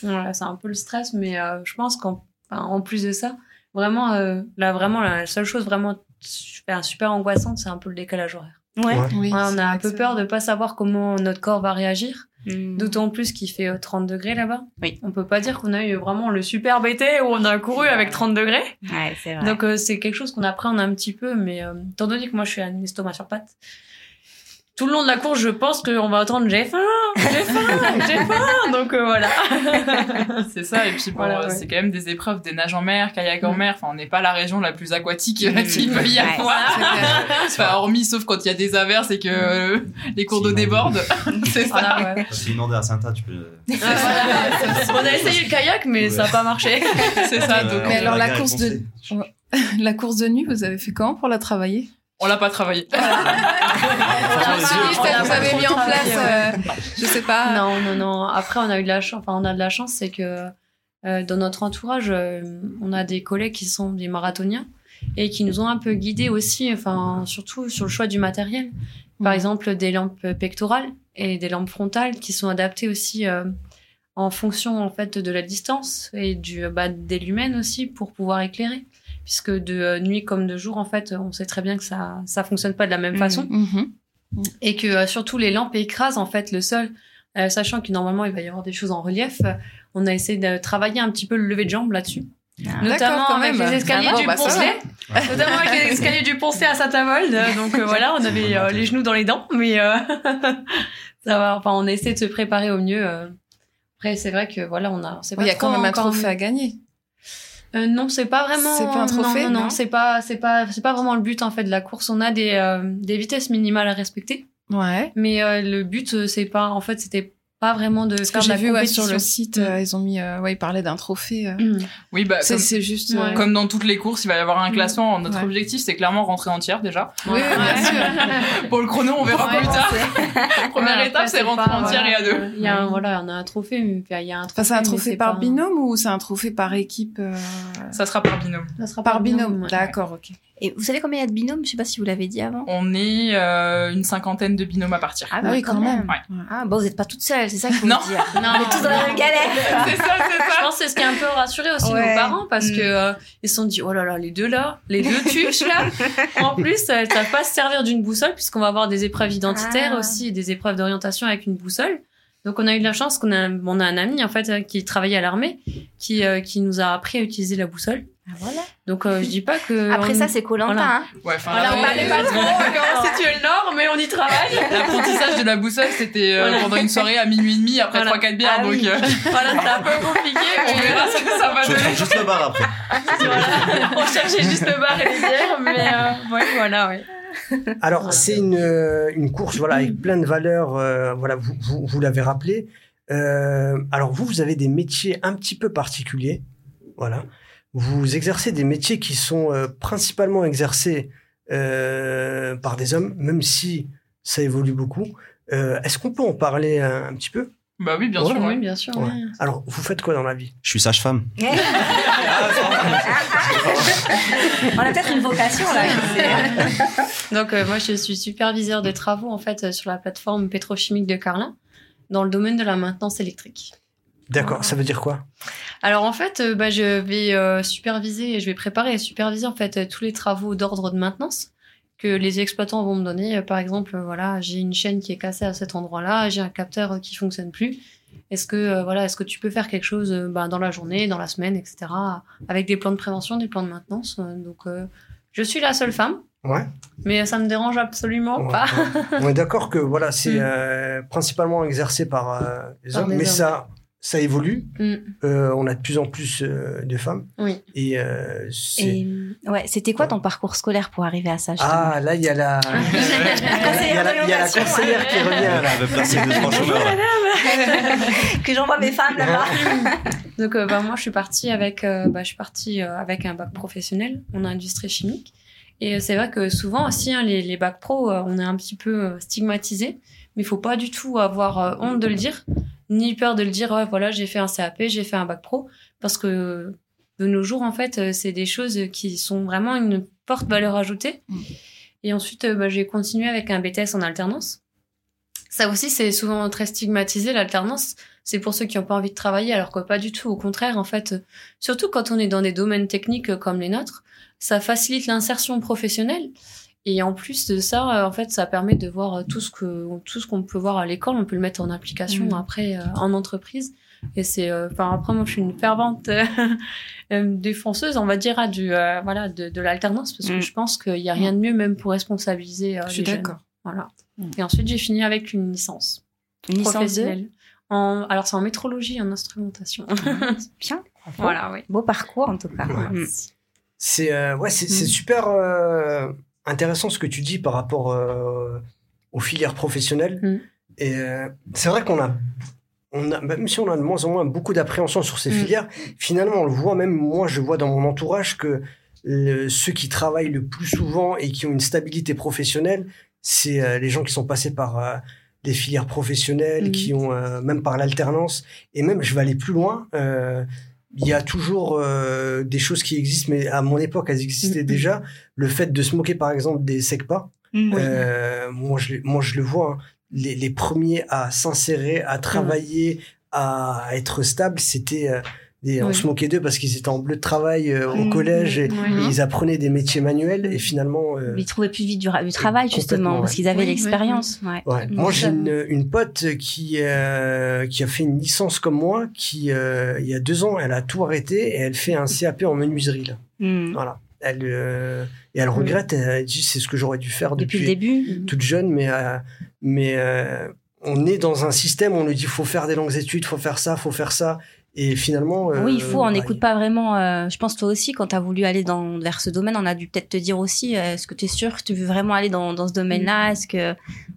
C'est un peu le stress, mais euh, je pense qu'en en plus de ça, vraiment, euh, là, vraiment, la seule chose vraiment super, super angoissante, c'est un peu le décalage horaire. Ouais. Ouais. Oui, Ouais, on a un peu peur de pas savoir comment notre corps va réagir, Hmm. d'autant plus qu'il fait euh, 30 degrés là-bas. Oui. On peut pas dire qu'on a eu vraiment le super été où on a couru avec 30 degrés. Ouais, c'est vrai. Donc euh, c'est quelque chose qu'on appréhende un petit peu, mais euh, étant donné que moi je suis un estomac sur pattes, tout le long de la course, je pense qu'on va entendre j'ai faim, j'ai faim, j'ai faim. Donc euh, voilà. C'est ça et puis bon, Voilà, euh, ouais. c'est quand même des épreuves des nages en mer, kayak en Mm. mer. Enfin, on n'est pas la région la plus aquatique euh, Mm. qu'il peut y Ouais. avoir. Enfin, hormis sauf quand il y a des averses et que euh, les cours d'eau débordent. c'est ça. Voilà, ouais. Demandé à Saint-A, tu peux. On a essayé le kayak, mais ça n'a pas marché. C'est ça. Donc, Mais alors, la course de-. La course de nuit, vous avez fait comment pour la travailler? On l'a pas travaillé. Je me suis dit, On a peut-être vous avez mis en place, travaillé, euh, je sais pas. Non, non, non. Après, on a eu de la chance. Enfin, on a de la chance, c'est que euh, dans notre entourage, euh, on a des collègues qui sont des marathoniens et qui nous ont un peu guidés aussi, enfin, surtout sur le choix du matériel. Par Mhm. exemple, des lampes pectorales et des lampes frontales qui sont adaptées aussi euh, en fonction en fait de la distance et du bah, des lumens aussi pour pouvoir éclairer. Puisque de euh, nuit comme de jour, en fait, on sait très bien que ça ça fonctionne pas de la même Mhm. façon Mhm. et que euh, surtout les lampes écrasent en fait le sol, euh, sachant que normalement il va y avoir des choses en relief. euh, on a essayé de travailler un petit peu le lever de jambe là-dessus, Ah. notamment quand avec même. les escaliers Ah bon, du bah, Poncelet, notamment avec les escaliers du Poncelet à Saint-Avold. Euh, Donc euh, voilà, on avait euh, les genoux dans les dents, mais euh, ça va. Enfin, on essaie de se préparer au mieux. euh. Après, c'est vrai que voilà, on a. Il y a quand même un trophée à gagner. Euh, non, c'est pas vraiment. C'est pas un trophée, Non, non, non c'est pas, c'est pas, c'est pas vraiment le but en fait de la course. On a des euh, des vitesses minimales à respecter. Ouais. Mais euh, le but, euh, c'est pas, en fait, c'était pas vraiment de Parce que faire j'ai vu ouais, sur le site, Mm. euh, ils ont mis, euh, ouais, ils parlaient d'un trophée. euh. Mm. Oui, bah, C'est juste. Ouais. euh, comme dans toutes les courses, il va y avoir un Mm. classement. Notre Ouais. objectif, c'est clairement rentrer entière déjà. Oui, oui, bien sûr. Pour le chrono, on verra Ouais, plus tard. Première Ouais, étape, c'est rentrer pas, entière voilà, et à deux. Il y a un, voilà, on a un trophée, mais il y a un trophée. Enfin, c'est un trophée par binôme ou c'est un trophée par équipe euh, Ça sera par binôme. Ça sera Par binôme. D'accord, ok. Et vous savez combien il y a de binômes? Je sais pas si vous l'avez dit avant. On est euh, une cinquantaine de binômes à partir. Ah oui, quand même. Ouais. Ah, bon, vous n'êtes pas toute seule, c'est ça qu'il faut Non. dire. Non, On est tous dans la même galère. c'est ça, c'est Je ça. pense que c'est ce qui a un peu rassuré aussi Ouais. nos parents parce Mm. que euh, ils se sont dit oh là là les deux là les deux tuches là en plus elles savent pas se servir d'une boussole puisqu'on va avoir des épreuves identitaires Ah. aussi et des épreuves d'orientation avec une boussole donc on a eu de la chance qu'on a on a un ami en fait euh, qui travaillait à l'armée qui euh, qui nous a appris à utiliser la boussole Ah, voilà. donc euh, je dis pas que Après on- ça, c'est Colanta. Voilà. Hein. Ouais, enfin, voilà, on parlait pas trop comment situer le nord mais on y travaille L'apprentissage de la boussole, c'était euh, Voilà. pendant une soirée à minuit et demi après Voilà. 3-4 bières. Ah donc oui. euh, voilà c'est un peu compliqué on mais verra ce que ça va Je donner. juste le bar après. voilà. on cherchait juste le bar et les bières mais euh, ouais voilà ouais Alors, Voilà. c'est une, une course voilà, avec plein de valeurs. euh, voilà, vous, vous, vous l'avez rappelé. Euh, alors, vous, vous avez des métiers un petit peu particuliers. Voilà. vous exercez des métiers qui sont euh, principalement exercés euh, par des hommes, même si ça évolue beaucoup. Euh, Est-ce qu'on peut en parler un, un petit peu? Bah oui, bien Ouais, sûr. Oui, bien sûr. Ouais. ouais. Alors, vous faites quoi dans la vie? Je suis sage-femme. On a peut-être une vocation là. Donc euh, moi je suis superviseur de travaux en fait euh, sur la plateforme pétrochimique de Carlin dans le domaine de la maintenance électrique. D'accord, ça veut dire quoi? Alors en fait, euh, bah, je vais euh, superviser, je vais préparer et superviser en fait tous les travaux d'ordre de maintenance que les exploitants vont me donner. Par exemple, voilà, j'ai une chaîne qui est cassée à cet endroit-là, j'ai un capteur qui fonctionne plus. Est-ce que euh, voilà, est-ce que tu peux faire quelque chose bah, dans la journée, dans la semaine, etc. Avec des plans de prévention, des plans de maintenance? Donc euh, je suis la seule femme, Ouais. mais ça me dérange absolument Ouais, pas. ouais. On est d'accord que voilà, c'est Mm. euh, principalement exercé par euh, les Par hommes, mais hommes. ça, ça évolue. Mm. Euh, on a de plus en plus euh, de femmes. Oui. Et, euh, ouais, c'était quoi ton parcours scolaire pour arriver à ça ah, là, il y a la, il y a la, il y a la conseillère qui revient. Là. Que j'envoie mes femmes là-bas. Donc euh, bah, moi je suis partie avec euh, bah, je suis partie euh, avec un bac professionnel en industrie chimique et c'est vrai que souvent aussi hein, les, les bacs pro euh, on est un petit peu euh, stigmatisé mais il faut pas du tout avoir euh, honte de le dire ni peur de le dire ouais, voilà j'ai fait un CAP j'ai fait un bac pro parce que de nos jours en fait c'est des choses qui sont vraiment une forte valeur ajoutée Mm. et ensuite bah, j'ai continué avec un BTS en alternance ça aussi c'est souvent très stigmatisé l'alternance c'est pour ceux qui n'ont pas envie de travailler, alors que pas du tout. Au contraire, en fait, surtout quand on est dans des domaines techniques comme les nôtres, ça facilite l'insertion professionnelle. Et en plus de ça, euh, en fait, ça permet de voir euh, tout ce que tout ce qu'on peut voir à l'école, on peut le mettre en application Mhm. après euh, en entreprise. Et c'est, euh, enfin après moi, je suis une fervente euh, euh, défenseuse, on va dire, à du euh, voilà de, de l'alternance parce que Mhm. je pense qu'il y a rien de mieux même pour responsabiliser euh, Je suis les jeunes. d'accord. Voilà. Mhm. Et ensuite, j'ai fini avec une licence Une licence de professionnelle. En, alors c'est en métrologie et en instrumentation. bien. voilà, oui. Beau parcours en tout cas. Ouais. Mm. C'est euh, ouais, c'est Mm. super euh, intéressant ce que tu dis par rapport euh, aux filières professionnelles. Mm. Et euh, c'est vrai qu'on a, on a, même si on a de moins en moins beaucoup d'appréhension sur ces Mm. filières, finalement on le voit même moi, je vois dans mon entourage que le- ceux qui travaillent le plus souvent et qui ont une stabilité professionnelle, c'est euh, les gens qui sont passés par euh, des filières professionnelles, qui ont euh, même par l'alternance. Et même, je vais aller plus loin. Euh, il y a toujours euh, des choses qui existent, mais à mon époque, elles existaient Mhm. déjà. Le fait de se moquer, par exemple, des SECPA, Mm. euh, moi, je, moi, je le vois. hein. Les, les premiers à s'insérer, à travailler, à être stable, c'était euh, des, on se moquait d'eux parce qu'ils étaient en bleu de travail euh, au Mhm. collège et, Oui. et ils apprenaient des métiers manuels et finalement. euh, Ils trouvaient plus vite du, ra- du travail justement ouais. parce qu'ils avaient Oui, oui, l'expérience. Ouais. Ouais. Moi, j'ai Ça- une, une pote qui, euh, qui a fait une licence comme moi, qui, euh, il y a deux ans, elle a tout arrêté et elle fait un CAP en menuiserie. Là. Mm. Voilà. Elle, euh, et elle regrette, elle dit c'est ce que j'aurais dû faire Depuis depuis, le début. toute jeune, mais, euh, mais euh, on est dans un système où on nous dit faut faire des longues études, faut faire ça, faut faire ça. Et finalement. euh, Oui, il faut, on bah, n'écoute pas vraiment. euh, je pense toi aussi, quand tu as voulu aller dans, vers ce domaine, on a dû peut-être te dire aussi, euh, est-ce que tu es sûr que tu veux vraiment aller dans, dans ce domaine-là? Est-ce que,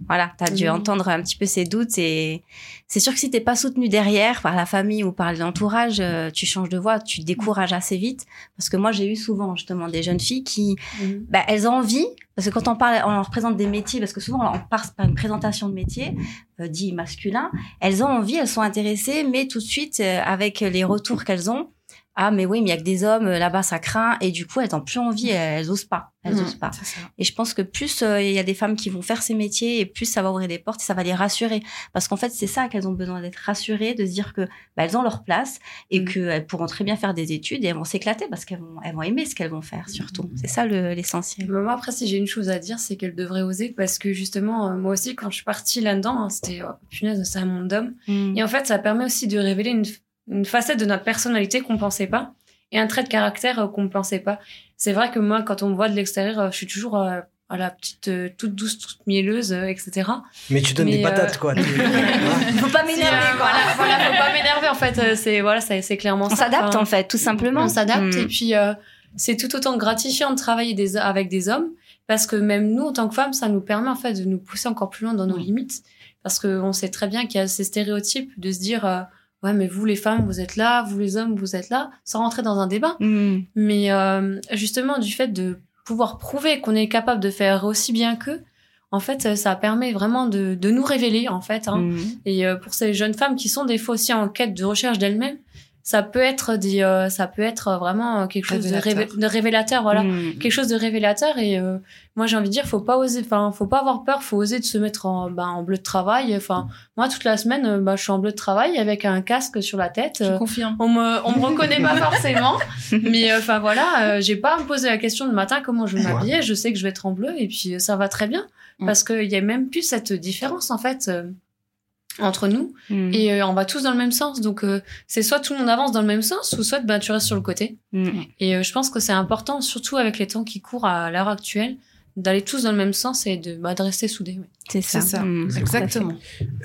voilà, tu as dû Oui. entendre un petit peu ces doutes et c'est sûr que si t'es pas soutenu derrière par la famille ou par l'entourage, euh, tu changes de voie, tu te décourages assez vite. Parce que moi, j'ai eu souvent justement des jeunes filles qui, Mhm. bah, elles ont envie, parce que quand on parle, on représente des métiers, parce que souvent on passe par une présentation de métier, euh, dit masculin, elles ont envie, elles sont intéressées, mais tout de suite, euh, avec les retours qu'elles ont, ah mais oui, mais il y a que des hommes, euh, là-bas ça craint, et du coup elles n'ont plus envie, elles, elles osent pas, elles Mhm. osent pas. Et je pense que plus euh, il y a des femmes qui vont faire ces métiers, et plus ça va ouvrir des portes, et ça va les rassurer. Parce qu'en fait, c'est ça qu'elles ont besoin d'être rassurées, de se dire que bah, elles ont leur place, et Mhm. qu'elles pourront très bien faire des études, et elles vont s'éclater, parce qu'elles vont, elles vont aimer ce qu'elles vont faire, surtout. C'est ça le- l'essentiel. Mais moi, après, si j'ai une chose à dire, c'est qu'elle devrait oser parce que justement, euh, moi aussi, quand je suis partie là-dedans, hein, c'était, oh, punaise, c'est un monde d'hommes. Mm. Et en fait, ça permet aussi de révéler une, une facette de notre personnalité qu'on pensait pas et un trait de caractère euh, qu'on pensait pas. C'est vrai que moi, quand on me voit de l'extérieur, euh, je suis toujours euh, à la petite, euh, toute douce, toute mielleuse, euh, etc. Mais tu donnes Mais, des patates, quoi. Tu- Faut pas m'énerver, quoi. voilà, voilà, faut pas m'énerver en fait. C'est voilà, ça- c'est clairement On ça. s'adapte Enfin, en fait, tout simplement. On s'adapte Mm. et puis euh, c'est tout autant gratifiant de travailler des, avec des hommes parce que même nous en tant que femmes, ça nous permet en fait de nous pousser encore plus loin dans nos Mm. limites parce que on sait très bien qu'il y a ces stéréotypes de se dire euh, ouais, mais vous les femmes, vous êtes là, vous les hommes, vous êtes là, sans rentrer dans un débat. Mm. Mais euh, justement, du fait de pouvoir prouver qu'on est capable de faire aussi bien qu'eux, en fait, ça permet vraiment de, de nous révéler, en fait. Hein. Mm. Et euh, pour ces jeunes femmes qui sont des fois aussi en quête de recherche d'elles-mêmes, ça peut être des, euh, ça peut être vraiment quelque chose de, Révélateur. révé- de révélateur, voilà, Mm. quelque chose de révélateur. Et euh, moi, j'ai envie de dire, faut pas oser, enfin, faut pas avoir peur, faut oser de se mettre en, ben, en bleu de travail. Enfin, moi, toute la semaine, euh, bah, je suis en bleu de travail avec un casque sur la tête. Je Euh, confirme. on me, on me reconnaît pas forcément, mais euh, enfin voilà, euh, j'ai pas à me poser la question le matin comment je vais Ouais. m'habiller. Je sais que je vais être en bleu et puis euh, ça va très bien Mm. parce qu'il y a même plus cette différence en fait euh, entre nous Mm. et euh, on va tous dans le même sens. Donc euh, c'est soit tout le monde avance dans le même sens ou soit ben tu restes sur le côté. Mm. Et euh, je pense que c'est important, surtout avec les temps qui courent à l'heure actuelle, d'aller tous dans le même sens et de, bah, de rester soudés. C'est ça. C'est ça. Mm. Exactement.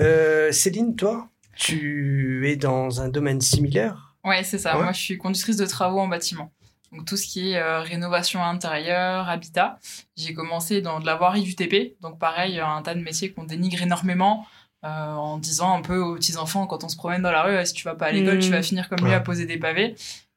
Euh, Céline, toi, tu es dans un domaine similaire. Ouais, c'est ça. Ouais. Moi, je suis conductrice de travaux en bâtiment. Donc, tout ce qui est euh, rénovation intérieure, habitat. J'ai commencé dans de la voirie du TP. Donc, pareil, un tas de métiers qu'on dénigre énormément euh, en disant un peu aux petits-enfants, quand on se promène dans la rue, si tu vas pas à l'école, Mm. tu vas finir comme lui à poser des pavés.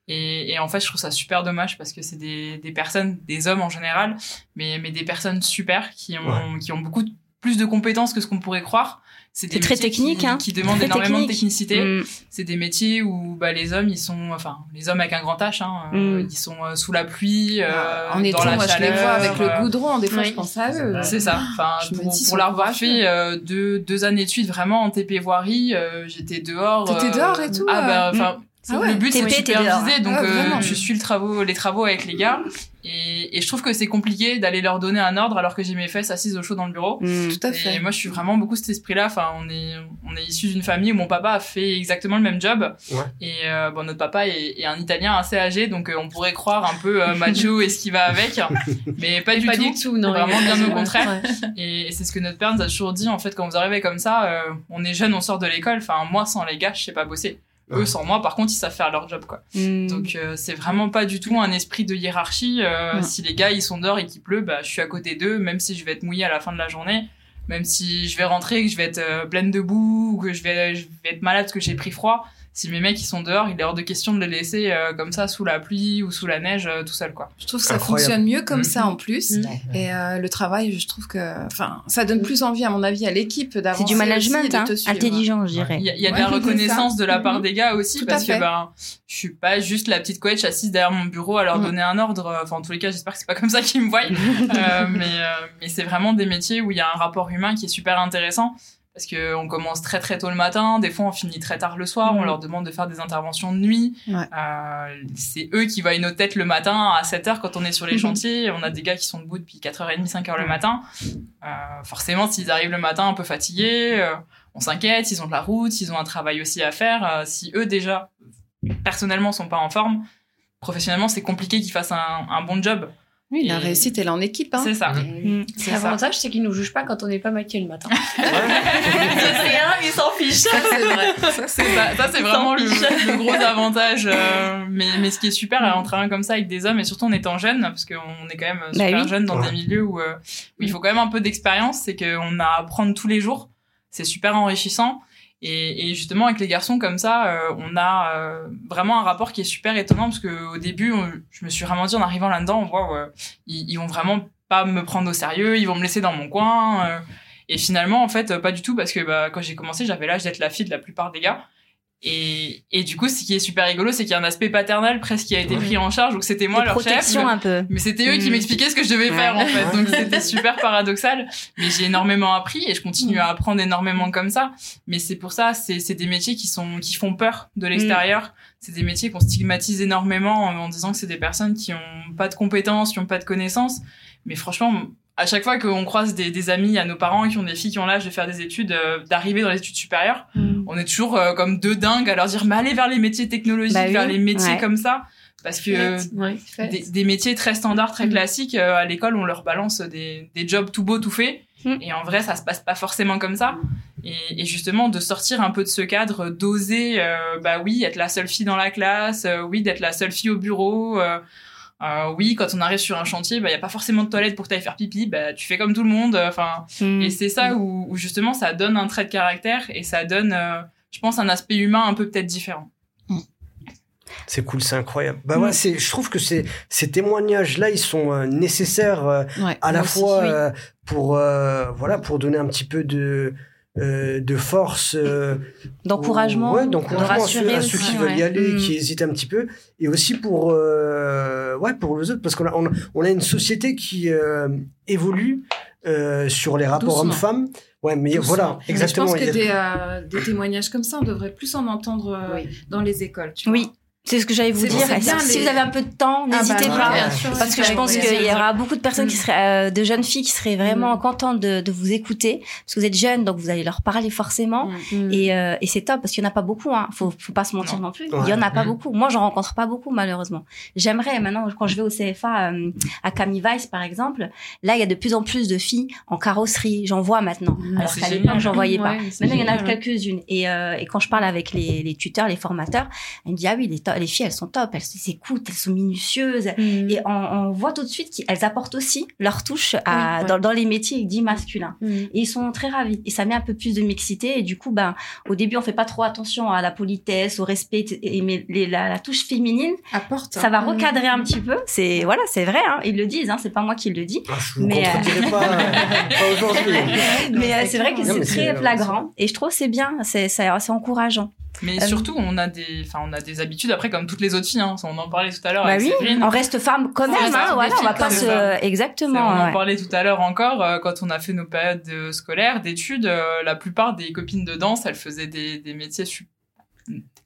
Et, et en fait, je trouve ça super dommage parce que c'est des, des personnes, des hommes en général, mais, mais des personnes super qui ont, qui ont beaucoup de- plus de compétences que ce qu'on pourrait croire. C'est des C'est très technique, qui, hein. qui demandent Très énormément de technicité Mm. c'est des métiers où bah, les hommes ils sont enfin les hommes avec un grand H hein, euh, Mm. ils sont euh, sous la pluie euh, en dans été, la moi, je les chaleur, vois avec le euh, goudron. Des fois, oui. je pense à eux. c'est ça enfin Je me pour, pour l'avoir fait euh, deux, deux années de suite vraiment en TP voirie euh, j'étais dehors T'étais euh, dehors et tout, ah bah enfin Ah ouais, le but c'est de superviser donc Ah, euh, je suis le travaux les travaux avec les gars et, et je trouve que c'est compliqué d'aller leur donner un ordre alors que j'ai mes fesses assises au chaud dans le bureau Mm. Tout à et fait. moi, je suis vraiment beaucoup cet esprit-là. Enfin, on est, on est issu d'une famille où mon papa a fait exactement le même job. Ouais. Et euh, bon, notre papa est, est un Italien assez âgé, donc euh, on pourrait croire un peu euh, macho et ce qui va avec, mais pas, du, pas tout. du tout, non. Vraiment bien au contraire. Ouais. Et, et c'est ce que notre père nous a toujours dit. En fait, quand vous arrivez comme ça, euh, on est jeune, on sort de l'école. Enfin, moi, sans les gars, je sais pas bosser. Eux, Ouais. sans moi, par contre, ils savent faire leur job, quoi. Mm. Donc euh, c'est vraiment pas du tout un esprit de hiérarchie. Euh. Si les gars ils sont dehors et qu'il pleut, bah je suis à côté d'eux, même si je vais être mouillée à la fin de la journée, même si je vais rentrer, que je vais être euh, pleine de boue ou que je vais, je vais être malade parce que j'ai pris froid. Si mes mecs ils sont dehors, il est hors de question de les laisser euh, comme ça sous la pluie ou sous la neige euh, tout seul quoi. Je trouve que ça Incroyable. fonctionne mieux comme Mhm. ça en plus. Mhm. Et euh, le travail, je trouve que, enfin, ça donne plus envie à mon avis à l'équipe d'avancer. C'est du management, hein, intelligent, je dirais. Il y a, il y a de la reconnaissance de la part Mhm. des gars aussi Tout parce que ben je suis pas juste la petite coach assise derrière mon bureau à leur Mhm. donner un ordre. Enfin en tous les cas j'espère que c'est pas comme ça qu'ils me voient. Euh, mais euh, mais c'est vraiment des métiers où il y a un rapport humain qui est super intéressant parce que on commence très très tôt le matin, des fois on finit très tard le soir, on Mhm. leur demande de faire des interventions de nuit. Ouais. Euh, c'est eux qui voient nos têtes le matin à 7 heures quand on est sur les chantiers. On a des gars qui sont debout depuis 4h30, 5h le matin. Euh, forcément, s'ils arrivent le matin un peu fatigués, euh, on s'inquiète, ils ont de la route, ils ont un travail aussi à faire. Euh, si eux déjà, personnellement, sont pas en forme, professionnellement, c'est compliqué qu'ils fassent un, un bon job. Oui, la Et- réussite, elle est en équipe. Hein. C'est ça. Mm. L'avantage, c'est qu'ils nous jugent pas quand on n'est pas maquillé le matin. Ouais. c'est un, ils s'en fichent. Ça, c'est vrai. Ça, c'est ça, ça, c'est vraiment le, le gros avantage. euh, mais, mais ce qui est super en travaillant comme ça avec des hommes et surtout en étant jeune, parce qu'on est quand même Bah super oui. jeune dans Ouais. des milieux où, euh, où il faut quand même un peu d'expérience, c'est qu'on a à apprendre tous les jours. C'est super enrichissant. Et, et justement, avec les garçons comme ça, euh, on a euh, vraiment un rapport qui est super étonnant parce que au début, je me suis vraiment dit en arrivant là-dedans, waouh, euh, ils, vont vraiment pas me prendre au sérieux, ils vont me laisser dans mon coin. euh. et finalement, en fait, pas du tout parce que bah, quand j'ai commencé, j'avais l'âge d'être la fille de la plupart des gars. Et, et du coup, ce qui est super rigolo, c'est qu'il y a un aspect paternel presque qui a été pris en charge, donc c'était moi De leur chef. protection un peu. Mais c'était eux qui Mm. m'expliquaient ce que je devais faire en fait, donc c'était super paradoxal. Mais j'ai énormément appris et je continue à apprendre énormément comme ça. Mais c'est pour ça, c'est c'est des métiers qui sont qui font peur de l'extérieur. C'est des métiers qu'on stigmatise énormément en, en disant que c'est des personnes qui ont pas de compétences, qui ont pas de connaissances. Mais franchement, à chaque fois qu'on croise des, des amis à nos parents qui ont des filles qui ont l'âge de faire des études, euh, d'arriver dans les études supérieures, on est toujours euh, comme deux dingues à leur dire mais allez vers les métiers technologiques, Bah oui, vers les métiers ouais. comme ça, parce que Ouais, des, des métiers très standards, très Mm. classiques. euh, à l'école, on leur balance des, des jobs tout beau, tout fait. Mm. Et en vrai, ça se passe pas forcément comme ça. Et, et justement, de sortir un peu de ce cadre, d'oser, bah oui, être la seule fille dans la classe, oui, d'être la seule fille au bureau. Euh, euh, oui, quand on arrive sur un chantier, bah, il y a pas forcément de toilette pour que faire pipi, bah, tu fais comme tout le monde. Enfin, Mm. et c'est ça où, où justement ça donne un trait de caractère et ça donne euh, je pense, un aspect humain un peu peut-être différent. C'est cool, c'est incroyable. Bah ouais, c'est, je trouve que ces témoignages-là, ils sont euh, nécessaires euh, Ouais, à la aussi, fois oui. euh, pour, euh, voilà, pour donner un petit peu de, euh, de force, euh, D'encouragement, ouais, de d'encouragement à ceux, rassurer à ceux qui veulent y aller, Mm. qui hésitent un petit peu, et aussi pour, euh, ouais, pour les autres, parce qu'on a, on a, on a une société qui euh, évolue euh, sur les rapports hommes-femmes. Ouais, mais Doucement. voilà, Mais exactement. je pense que a- des, euh, des témoignages comme ça, on devrait plus en entendre euh, Oui. dans les écoles. Tu Oui. vois. C'est ce que j'allais vous dire. bien, si vous avez un peu de temps, Ah n'hésitez bah, pas. bien sûr, Parce que je pense qu'il y aura beaucoup de personnes qui Mm. seraient, euh, de jeunes filles qui seraient vraiment Mm. contentes de, de vous écouter. Parce que vous êtes jeunes, donc vous allez leur parler forcément. Mm. Et, euh, et c'est top parce qu'il y en a pas beaucoup. Hein. Faut, faut pas se mentir non, plus. Il y en a pas Mm. beaucoup. Moi, j'en rencontre pas beaucoup malheureusement. J'aimerais maintenant quand je vais au CFA euh, à Camille Weiss par exemple, là il y a de plus en plus de filles en carrosserie. J'en vois maintenant. Alors qu'à l'époque j'en voyais pas. Ouais, Maintenant il y en a quelques-unes. Et, euh, et quand je parle avec les, les tuteurs, les formateurs, ils me disent ah oui les, to- les filles elles sont top, elles s'écoutent, elles sont minutieuses. Mm. Et on, on voit tout de suite qu'elles apportent aussi leur touche à, Oui, ouais. dans, dans les métiers dits masculins. Mm. Et ils sont très ravis. Et ça met un peu plus de mixité. Et du coup, ben, au début, on fait pas trop attention à la politesse, au respect. Et mais les- la, la touche féminine, Apporte. ça va Mm. recadrer un petit peu. C'est voilà, c'est vrai. Hein, ils le disent. Hein, c'est pas moi qui le dis. Ah, je vous Mais, euh, pas, pas aujourd'hui. Mais euh, c'est vrai que c'est très flagrant. Et je trouve que c'est bien. C'est c'est c'est encourageant. Mais Euh, surtout, on a des, enfin, on a des habitudes après comme toutes les autres filles. Hein. On en parlait tout à l'heure Bah avec oui, Séverine. on reste femme quand même. ça, Hein, voilà, on va pas se exactement. on en parlait tout à l'heure encore euh, quand on a fait nos périodes de- scolaires, d'études. euh, la plupart des copines de danse, elles faisaient des, des métiers su-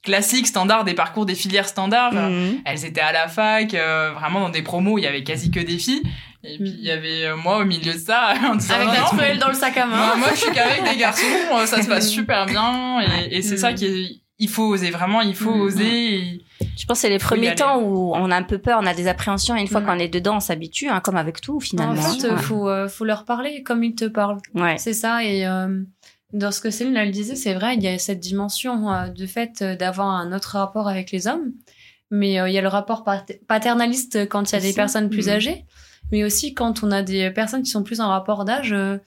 classiques, standards, des parcours, des filières standards. Mhm. Elles étaient à la fac, vraiment dans des promos, il y avait quasi que des filles. Et puis il y avait euh, moi au milieu de ça en disant Avec la truelle dans le sac à main. moi, moi, je suis qu'avec des garçons, euh, ça se passe super bien. Et, et c'est Mm. ça qui est, il faut oser vraiment, il faut Mm. oser. et- Je pense que c'est les premiers temps où on a un peu peur, on a des appréhensions. Et une fois Mm. qu'on est dedans, on s'habitue, hein, comme avec tout finalement. En fait, Ouais. euh, faut, euh, faut leur parler comme ils te parlent. Ouais. C'est ça. Et euh, dans ce que Céline elle disait, c'est vrai, il y a cette dimension euh, de fait euh, d'avoir un autre rapport avec les hommes. Mais euh, il y a le rapport pat- paternaliste quand il y a des personnes plus âgées. Mais aussi quand on a des personnes qui sont plus en rapport d'âge, euh,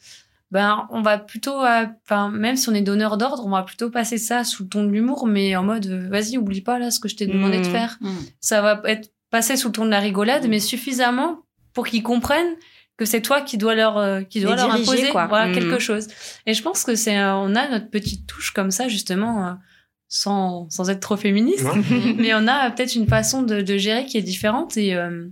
ben on va plutôt, euh, enfin même si on est donneur d'ordre, on va plutôt passer ça sous le ton de l'humour, mais en mode euh, vas-y oublie pas là ce que je t'ai demandé de faire. Mm. Ça va être passé sous le ton de la rigolade, mais suffisamment pour qu'ils comprennent que c'est toi qui dois leur euh, qui dois leur diriger, imposer quoi. voilà quelque chose. Et je pense que c'est euh, on a notre petite touche comme ça justement sans sans être trop féministe, Ouais. mais on a peut-être une façon de, de gérer qui est différente et euh,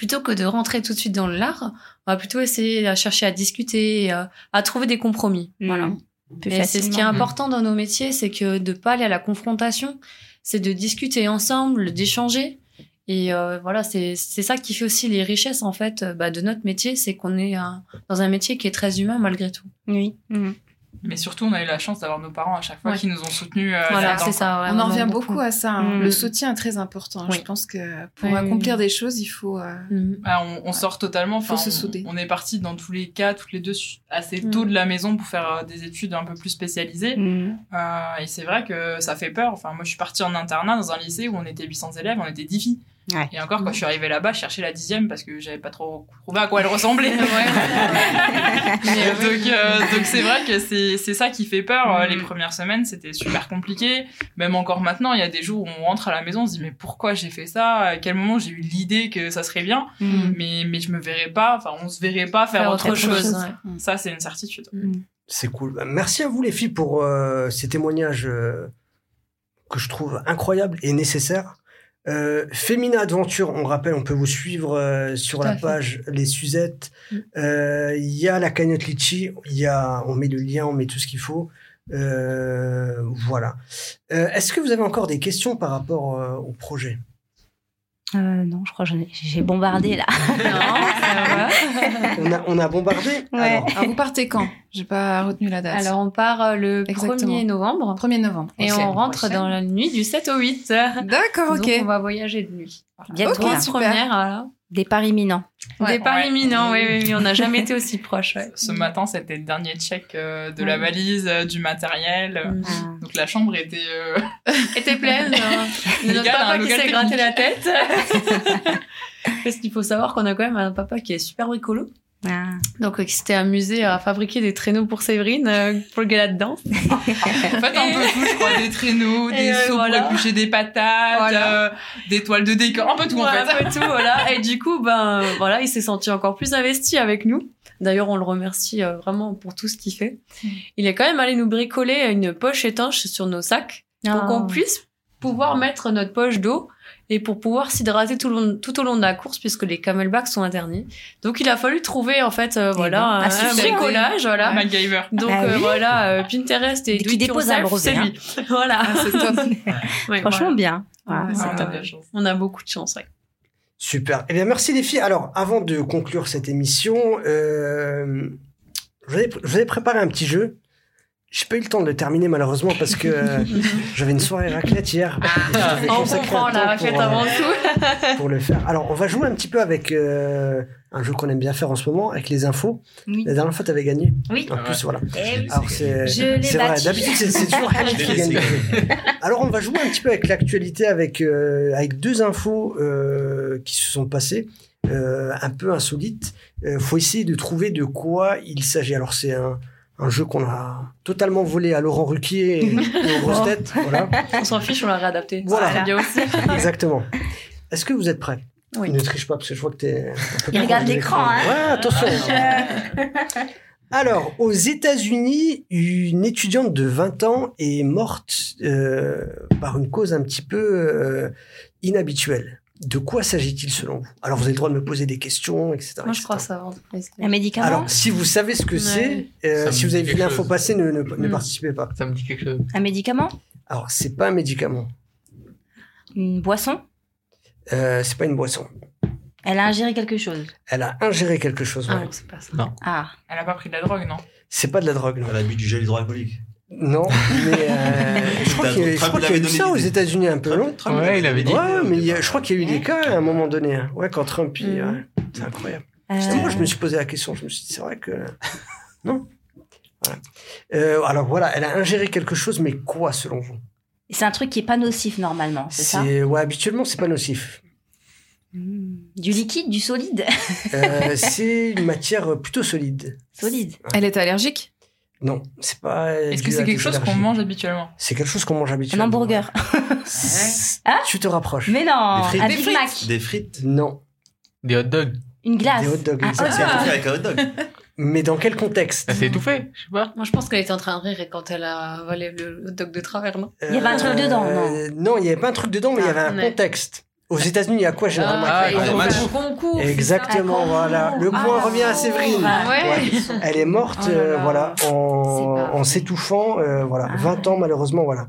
plutôt que de rentrer tout de suite dans l'art, on va plutôt essayer à chercher à discuter, et, euh, à trouver des compromis. Voilà. Mhm. Plus Et c'est ce qui est important dans nos métiers, c'est que de pas aller à la confrontation, c'est de discuter ensemble, d'échanger. Et euh, voilà, c'est c'est ça qui fait aussi les richesses en fait bah, de notre métier, c'est qu'on est un- dans un métier qui est très humain malgré tout. Oui. Mhm. Mais surtout, on a eu la chance d'avoir nos parents à chaque fois Ouais. qui nous ont soutenus. euh, voilà, c'est ça. ouais, On en revient beaucoup à ça. hein. Mm. Le soutien est très important. Oui. Je pense que pour Oui, accomplir oui. des choses, il faut. euh, Mhm. Ah, on, on sort totalement. Faut se on- souder. On est partis dans tous les cas, toutes les deux, assez Mm. tôt de la maison pour faire euh, des études un peu plus spécialisées. Et c'est vrai que ça fait peur. Enfin, moi, je suis partie en internat dans un lycée où on était 800 élèves, on était 10 filles. Ouais. Et encore, quand je suis arrivée là-bas, je cherchais la dixième parce que j'avais pas trop trouvé à quoi elle ressemblait. donc, euh, donc c'est vrai que c'est c'est ça qui fait peur. Euh. Les premières semaines, c'était super compliqué. Même encore maintenant, il y a des jours où on rentre à la maison, on se dit mais pourquoi j'ai fait ça? À quel moment j'ai eu l'idée que ça serait bien? Mhm. Mais mais je me verrais pas. Enfin, on se verrait pas faire, Faire autre, autre chose. chose. ouais. Ça, c'est une certitude. C'est cool. Bah, Merci à vous les filles pour euh, ces témoignages euh, que je trouve incroyables et nécessaires. Euh, Femina Adventure, on rappelle, on peut vous suivre euh, sur la fait. page Les Suzettes. Mm. Euh, Il y a la cagnotte Litchi, y a, on met le lien, on met tout ce qu'il faut. Euh, voilà. Euh, Est-ce que vous avez encore des questions par rapport au projet? Euh, non, je crois que j'ai bombardé là. Non, ça va. on a, on a bombardé Ouais. Alors, Alors, vous partez quand? J'ai pas retenu la date. Alors on part euh, le Exactement. 1er novembre 1er novembre. et on rentre dans la nuit du 7 au 8. D'accord, Donc ok. on va voyager de nuit. Bientôt, Ok, là. super. Première, voilà. Départ imminent. Ouais. Départ Ouais. imminent, oui, oui, oui, on n'a jamais été aussi proche. Ouais. Ce matin, c'était le dernier check euh, de la valise, euh, du matériel. Mm. Ah. Donc la chambre était euh, était pleine. hein. De Légal, notre papa un qui s'est gratté la tête. Parce qu'il faut savoir qu'on a quand même un papa qui est super bricolo. Ah. Donc, euh, qui s'était amusé à fabriquer des traîneaux pour Séverine, euh, pour le gala de danse. En fait, un peu tout, je crois, des traîneaux, des euh, seaux voilà. pour éplucher des patates, Voilà. euh, des toiles de décor, un peu tout Voilà, en fait. un peu tout, voilà. Et du coup, ben, voilà, il s'est senti encore plus investi avec nous. D'ailleurs, on le remercie euh, vraiment pour tout ce qu'il fait. Il est quand même allé nous bricoler une poche étanche sur nos sacs pour Oh. qu'on puisse pouvoir mettre notre poche d'eau et pour pouvoir s'hydrater tout, le long- tout au long de la course puisque les camelbacks sont interdits. Donc il a fallu trouver en fait euh, voilà ben, un, un bricolage voilà. MacGyver. Donc Ah euh, voilà euh, Pinterest et Qui dépose brevet, c'est hein. lui. Voilà. Ah, c'est top. Ouais, Franchement, voilà. bien. Ah, Ouais. c'est on a top. On beaucoup de chance. ouais. Super. Eh bien, merci les filles. Alors, avant de conclure cette émission, euh, je, vous ai, je vous ai préparé un petit jeu. J'ai pas eu le temps de le terminer malheureusement parce que euh, j'avais une soirée raclette hier. Devais On comprend la raclette euh, avant tout. pour le faire. Alors, on va jouer un petit peu avec euh, un jeu qu'on aime bien faire en ce moment, avec les infos. Oui. La dernière fois, tu avais gagné. Oui. En Ah plus, ouais. voilà. Eh. Alors, c'est Je l'ai c'est vrai. D'habitude, c'est c'est toujours elle qui gagne. Alors, on va jouer un petit peu avec l'actualité, avec, euh, avec deux infos euh, qui se sont passées, euh, un peu insolites. Il faut essayer de trouver de quoi il s'agit. Alors, c'est un, un jeu qu'on a totalement volé à Laurent Ruquier et aux grosses têtes. Voilà, On s'en fiche, on l'a réadapté. Voilà. C'est bien aussi. exactement. Est-ce que vous êtes prêts? Oui. Ne triche pas, parce que je vois que t'es... un peu Il regarde l'écran, hein. Ouais, attention. Alors, aux États-Unis, une étudiante de 20 ans est morte euh, par une cause un petit peu euh, inhabituelle. De quoi s'agit-il selon vous? Alors, vous avez le droit de me poser des questions, etc. Moi, je etc. crois savoir. Un médicament? Alors, si vous savez ce que c'est, euh, si vous avez vu l'info passer, ne, ne, ne Mm. participez pas. Ça me dit quelque chose. Un médicament? Alors, c'est pas un médicament. Une boisson? Euh, c'est pas une boisson. Elle a ingéré quelque chose? Elle a ingéré quelque chose. Ah, ouais. c'est pas ça. Ah. Elle a pas pris de la drogue, non? C'est pas de la drogue, non. Elle a bu du gel hydroalcoolique. Non, mais euh, je crois qu'il y a, y eu ça aux. États-Unis un peu, non Trump, Ouais, il avait dit. Ouais, mais il y a- je crois qu'il y a eu des cas à un moment donné. hein. Ouais, quand Trump, il- Mhm. ouais, c'est incroyable. Euh, Moi, je me suis posé la question. Je me suis dit, c'est vrai que non. Voilà. Euh, alors voilà, elle a ingéré quelque chose, mais quoi selon vous? C'est un truc qui est pas nocif normalement, c'est ça? Ouais, habituellement, c'est pas nocif. Hmm. Du liquide, du solide? Euh, c'est une matière plutôt solide. Solide. Elle est allergique? Non, c'est pas. Est-ce que c'est quelque chose qu'on mange habituellement C'est quelque chose qu'on mange Un habituellement. hamburger. Hein Tu te rapproches. Mais non, Des frites. un Des Big frites. Mac, Des frites. Non, Des hot dogs. une glace. des hot dogs. Ah, exact. C'est étouffé avec un hot dog. Mais dans quel contexte Ça s'est étouffé, je sais pas. Moi, je pense qu'elle était en train de rire et quand elle a avalé le hot dog de travers, non? Il y avait un truc dedans, non? Euh, Non, il n'y avait pas un truc dedans, mais il y avait un ouais. contexte. Aux États-unis, il y a quoi généralement Ah, ont hot fait dogs un concours. Exactement, voilà. Le concours. point Ah, revient à Séverine. ah, Ouais. Elle est morte, Oh là euh, là. voilà, en, C'est pas en s'étouffant, euh, voilà, Ah. 20 ans malheureusement, voilà.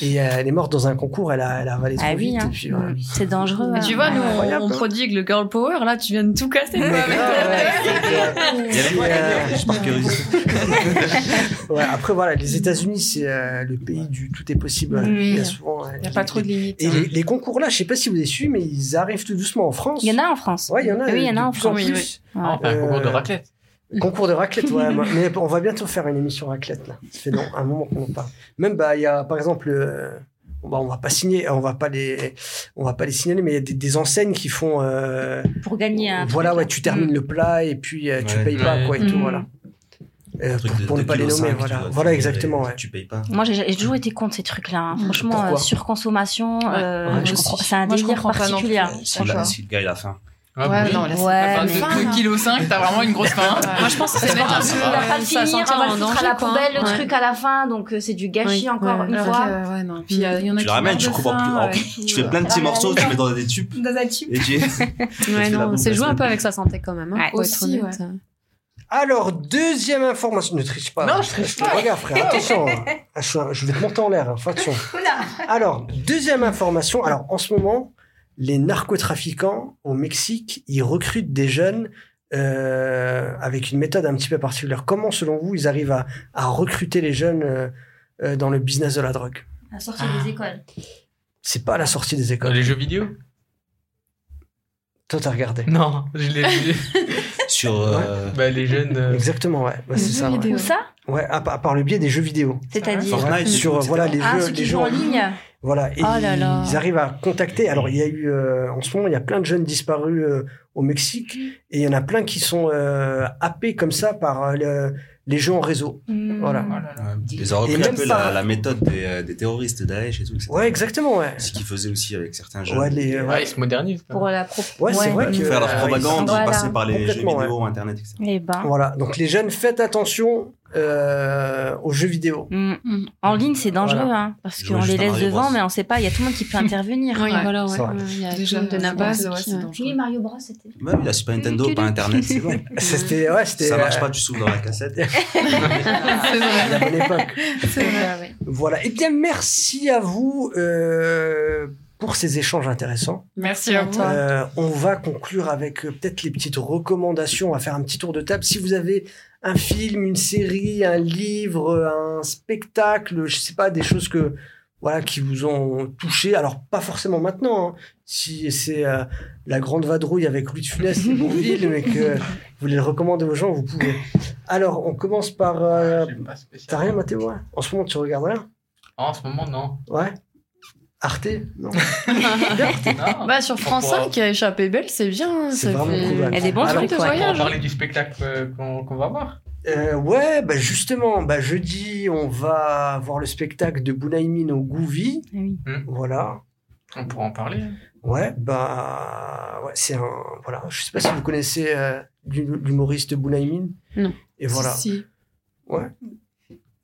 Et euh, elle est morte dans un concours, elle a, elle a avalé trop Ah oui, vite. hein. voilà. c'est dangereux. Mais hein. tu vois, nous, on, on hein. prodigue le girl power. Là, tu viens de tout casser. Mais ouais, Euh, après voilà, les États-Unis, c'est euh, le pays du tout est possible. Oui. Il y a souvent. Il n'y a pas trop de limites. Et les, les concours là, je sais pas si vous avez su, mais ils arrivent tout doucement en France. Il y en a en France. Ouais, il y en a. Oui, il y en a de en plus en France. plus. Ah, on fait un concours de Euh, raclette. Concours de raclette, ouais. mais on va bientôt faire une émission raclette là. Ça fait non, un moment qu'on en parle. Même bah il y a par exemple, euh, bah, on va pas signer, on va pas les, on va pas les signaler, mais il y a des, des enseignes qui font. euh, Pour gagner un. voilà, truc, ouais, tu termines le plat et puis euh, tu Ouais. payes pas quoi et tout, Mm. voilà. Euh, pour, de- pour ne de pas les nommer, voilà. Voilà te exactement, livrer, ouais. Tu payes pas. Moi, j'ai toujours été contre ces trucs-là. hein. Franchement, euh, surconsommation, euh, Ouais, comprends- aussi. c'est un Moi, délire pas particulier. plus. hein. Si le si gars il a faim. Ah, Ouais, oui. non, là, c'est Ouais, pas mais- faim, 2 kg 5, t'as vraiment une grosse faim. Moi, je pense que c'est C'est mettre pas un peu, On va pas euh, le finir, on va le foutre à la quoi. poubelle, le Ouais. truc à la fin, donc euh, c'est du gâchis Oui, encore ouais. une fois. que, ouais, non. Puis il y, a- il y en a Tu le ramènes, tu coupes en plus. ouais, Tu fais plein de petits morceaux, tu ouais. mets dans des tubes. Dans un tube. Et tu. Ouais, non, c'est jouer un peu avec sa santé quand même. Hein, Ouais. Aussi, honnête. Alors, deuxième information. Ne triche pas. Non, je triche pas. Regarde, frère, attention. Ah, je, vais te monter en l'air. hein, attention. Alors, deuxième information. Alors, en ce moment, les narcotrafiquants au Mexique, ils recrutent des jeunes euh, avec une méthode un petit peu particulière. Comment, selon vous, ils arrivent à, à recruter les jeunes euh, euh, dans le business de la drogue? À sortir des écoles. C'est pas à la sortie des Dans écoles. les jeux vidéo? Toi, t'as regardé. Non, je l'ai vu. Sur. euh, bah, les jeunes. euh, Exactement, ouais. Ouais, c'est ça. Ouais, Où ça Ouais, à, à par le biais des jeux vidéo. C'est-à-dire Fortnite, sur voilà les Ah, jeux, les jeux en ligne. Voilà. Et Oh là là. ils arrivent à contacter. Alors, il y a eu, euh, en ce moment, il y a plein de jeunes disparus euh, au Mexique. Et il y en a plein qui sont euh, happés comme ça par euh, le- les jeux en réseau. Mm. Voilà. Oh. Ils ont repris Et un peu la, la méthode des, euh, des terroristes Daesh et tout. etc. Ouais, exactement, ouais. Ce qu'ils faisaient aussi avec certains jeunes. Ouais, les, Ouais, ouais. ils se modernisent. Pour la pro. Ouais, c'est vrai Pour que- faire leur propagande, Voilà. ils passaient par les jeux vidéo, Internet, etc. Eh ben. Voilà. Donc, les jeunes, faites attention euh, aux jeux vidéo. Mm. Mm. En ligne, c'est dangereux, Voilà. hein, parce qu'on les laisse devant, Bros. mais on sait pas. Il y a tout le monde qui peut intervenir. Oui, Ouais, voilà, c'est ouais. vrai. Ouais, Il y a Déjà, tout de ouais, c'est ouais. dangereux. Mario Bros, c'était. Même la Super Nintendo, pas Internet, c'est bon. C'était, ouais, c'était. Ça marche euh, pas, tu souffles dans la cassette. la bonne époque. C'est vrai. Voilà. Eh bien, merci à vous euh, pour ces échanges intéressants. Merci à vous. toi. Euh, on va conclure avec euh, peut-être les petites recommandations. On va faire un petit tour de table. Si vous avez un film, une série, un livre, un spectacle, je sais pas, des choses que voilà qui vous ont touché. Alors pas forcément maintenant. hein. Si c'est euh, la grande vadrouille avec Louis de Funès et Bourville, mais que vous voulez le recommander aux gens, vous pouvez. Alors, on commence par. euh. T'as rien, Mathéo ouais En ce moment, tu regardes rien? En ce moment, non. Ouais? Arte Non. Bah, sur France pourra- 5, Échappée Belle, c'est bien. C'est vraiment fait- cool, a des bons Alors, de ouais. On va voyage. parler du spectacle euh, qu'on va voir. Euh, ouais, bah justement, bah jeudi, on va voir le spectacle de Bounaïmin au Gouvi. Ah oui. Voilà. On pourra en parler. Ouais, bah, ouais, c'est un. Voilà. Je sais pas si vous connaissez euh, l'hu- l'humoriste Bounaïmin. Non. Et voilà. Si, si. Ouais.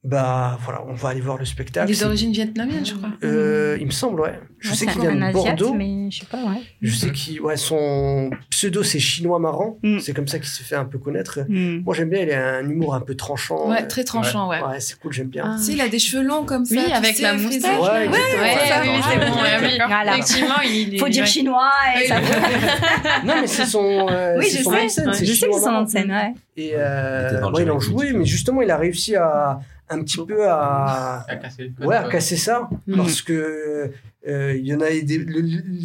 Bah, voilà, on va aller voir le spectacle. Il est d'origine vietnamienne, je crois. Euh, il me semble, ouais. Je Ouais, sais qu'il vient de Asiate, Bordeaux. mais je sais pas, ouais. Je sais qu'il, ouais, son pseudo c'est chinois marrant. Mm. C'est comme ça qu'il s'est fait un peu connaître. Mm. Moi j'aime bien, il a un humour un peu tranchant. Ouais, très tranchant, ouais. Ouais, c'est cool, j'aime bien. Ah. Si, il a des cheveux longs comme ça. Oui, avec sais, la moustache. Ouais. Ouais, oui, ouais. c'est bon, ouais, oui. Voilà. Effectivement, il. Faut dire chinois et ça Non, mais c'est son, euh, Oui, c'est je son sais. Je sais que c'est son nom marrant. de scène, ouais. Et Il euh, il en jouait, mais justement, il a réussi à un petit peu à, À casser ouais, à casser ça, Mm. parce que euh, il y en a des, le,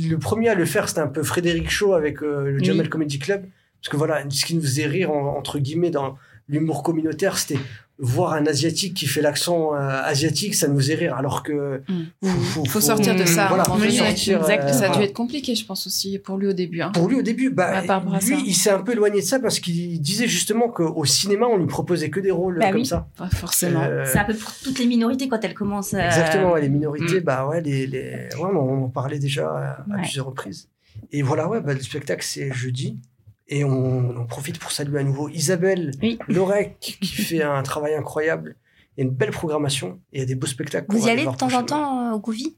le premier à le faire, c'était un peu Frédéric Shaw avec euh, le Oui. Jamel Comedy Club, parce que voilà, ce qui nous faisait rire en- entre guillemets dans l'humour communautaire, c'était voir un asiatique qui fait l'accent euh, asiatique, ça nous faisait rire, alors que Mm. Faut sortir de ça, Voilà, à faut sortir, Exact. euh, Ça a dû être compliqué, je pense aussi, pour lui au début. hein. Pour lui au début, bah, à lui, ça. il s'est un peu éloigné de ça parce qu'il disait justement qu'au cinéma, on lui proposait que des rôles Bah comme oui. ça. Pas forcément. Euh, C'est un peu pour toutes les minorités quand elles commencent. euh, Exactement, ouais, les minorités, Mm. bah ouais, les, les... ouais, on en parlait déjà à, à Ouais. plusieurs reprises. Et voilà, ouais, bah, le spectacle c'est jeudi. Et on, on profite pour saluer à nouveau Isabelle Oui. Lorec qui fait un travail incroyable. Il y a une belle programmation et il y a des beaux spectacles. Vous y allez de temps en temps euh, au Gouvi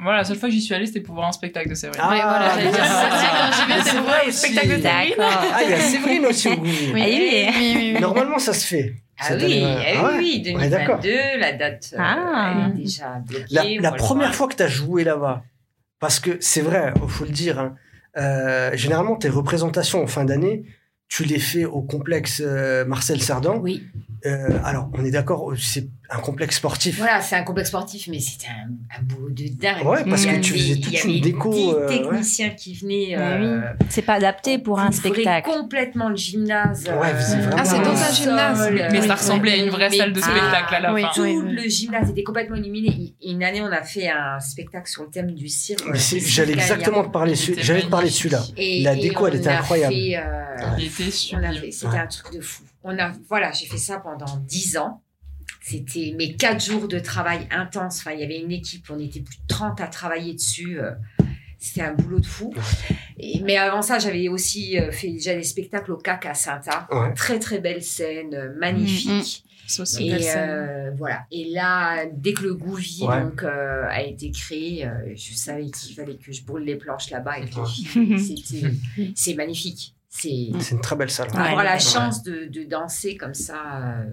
Moi, la seule fois que j'y suis allée, c'était pour voir un spectacle de Séverine. Ah, Ouais, voilà, j'allais dire ça. ah, c'est vrai spectacles de Séverine. Ah, il y a Séverine aussi au Gouvi. Oui. Oui, oui, oui. Normalement, ça se fait. Ah oui, eh Ah ouais oui, On est d'accord. 2022, la date euh, Ah. elle est déjà bloquée. La, la première fois que tu as joué là-bas, parce que c'est vrai, faut le dire, hein, euh, généralement tes représentations en fin d'année, tu les fais au complexe euh, Marcel Cerdan. Oui, Euh, alors, on est d'accord, c'est un complexe sportif. voilà, c'est un complexe sportif, mais c'était un, un boulot de dingue. Ouais, parce Il y que avait- tu faisais il toute y une avait déco, 10 euh, ouais. techniciens qui venaient. Mais euh, C'est pas adapté pour un spectacle. complètement le gymnase. Ouais, c'est vraiment- Ah, c'est dans un gymnase. sol, Mais euh, ça ressemblait à une vraie mais salle de spectacle à la oui. fin. Tout Oui, le gymnase était complètement illuminé. Une année, on a fait un spectacle sur le thème du cirque. J'allais exactement te parler, j'allais te parler de celui-là. La déco, elle on était incroyable. euh, Il C'était un truc de fou. On a, voilà, j'ai fait ça pendant 10 ans. C'était mes quatre jours de travail intense. Enfin, il y avait une équipe, on était plus de 30 à travailler dessus. euh, C'était un boulot de fou. Et, mais avant ça, j'avais aussi euh, fait déjà des spectacles au CAC à Saint-A. Ouais. Très, très belle scène, euh, magnifique. Une belle Et euh, voilà. Et là, dès que le Gouvi Ouais. donc euh, a été créé, euh, je savais qu'il fallait que je brûle les planches là-bas Ouais. c'est magnifique. C'est C'est une très belle salle. Ouais. avoir la ouais. chance de, de danser comme ça euh,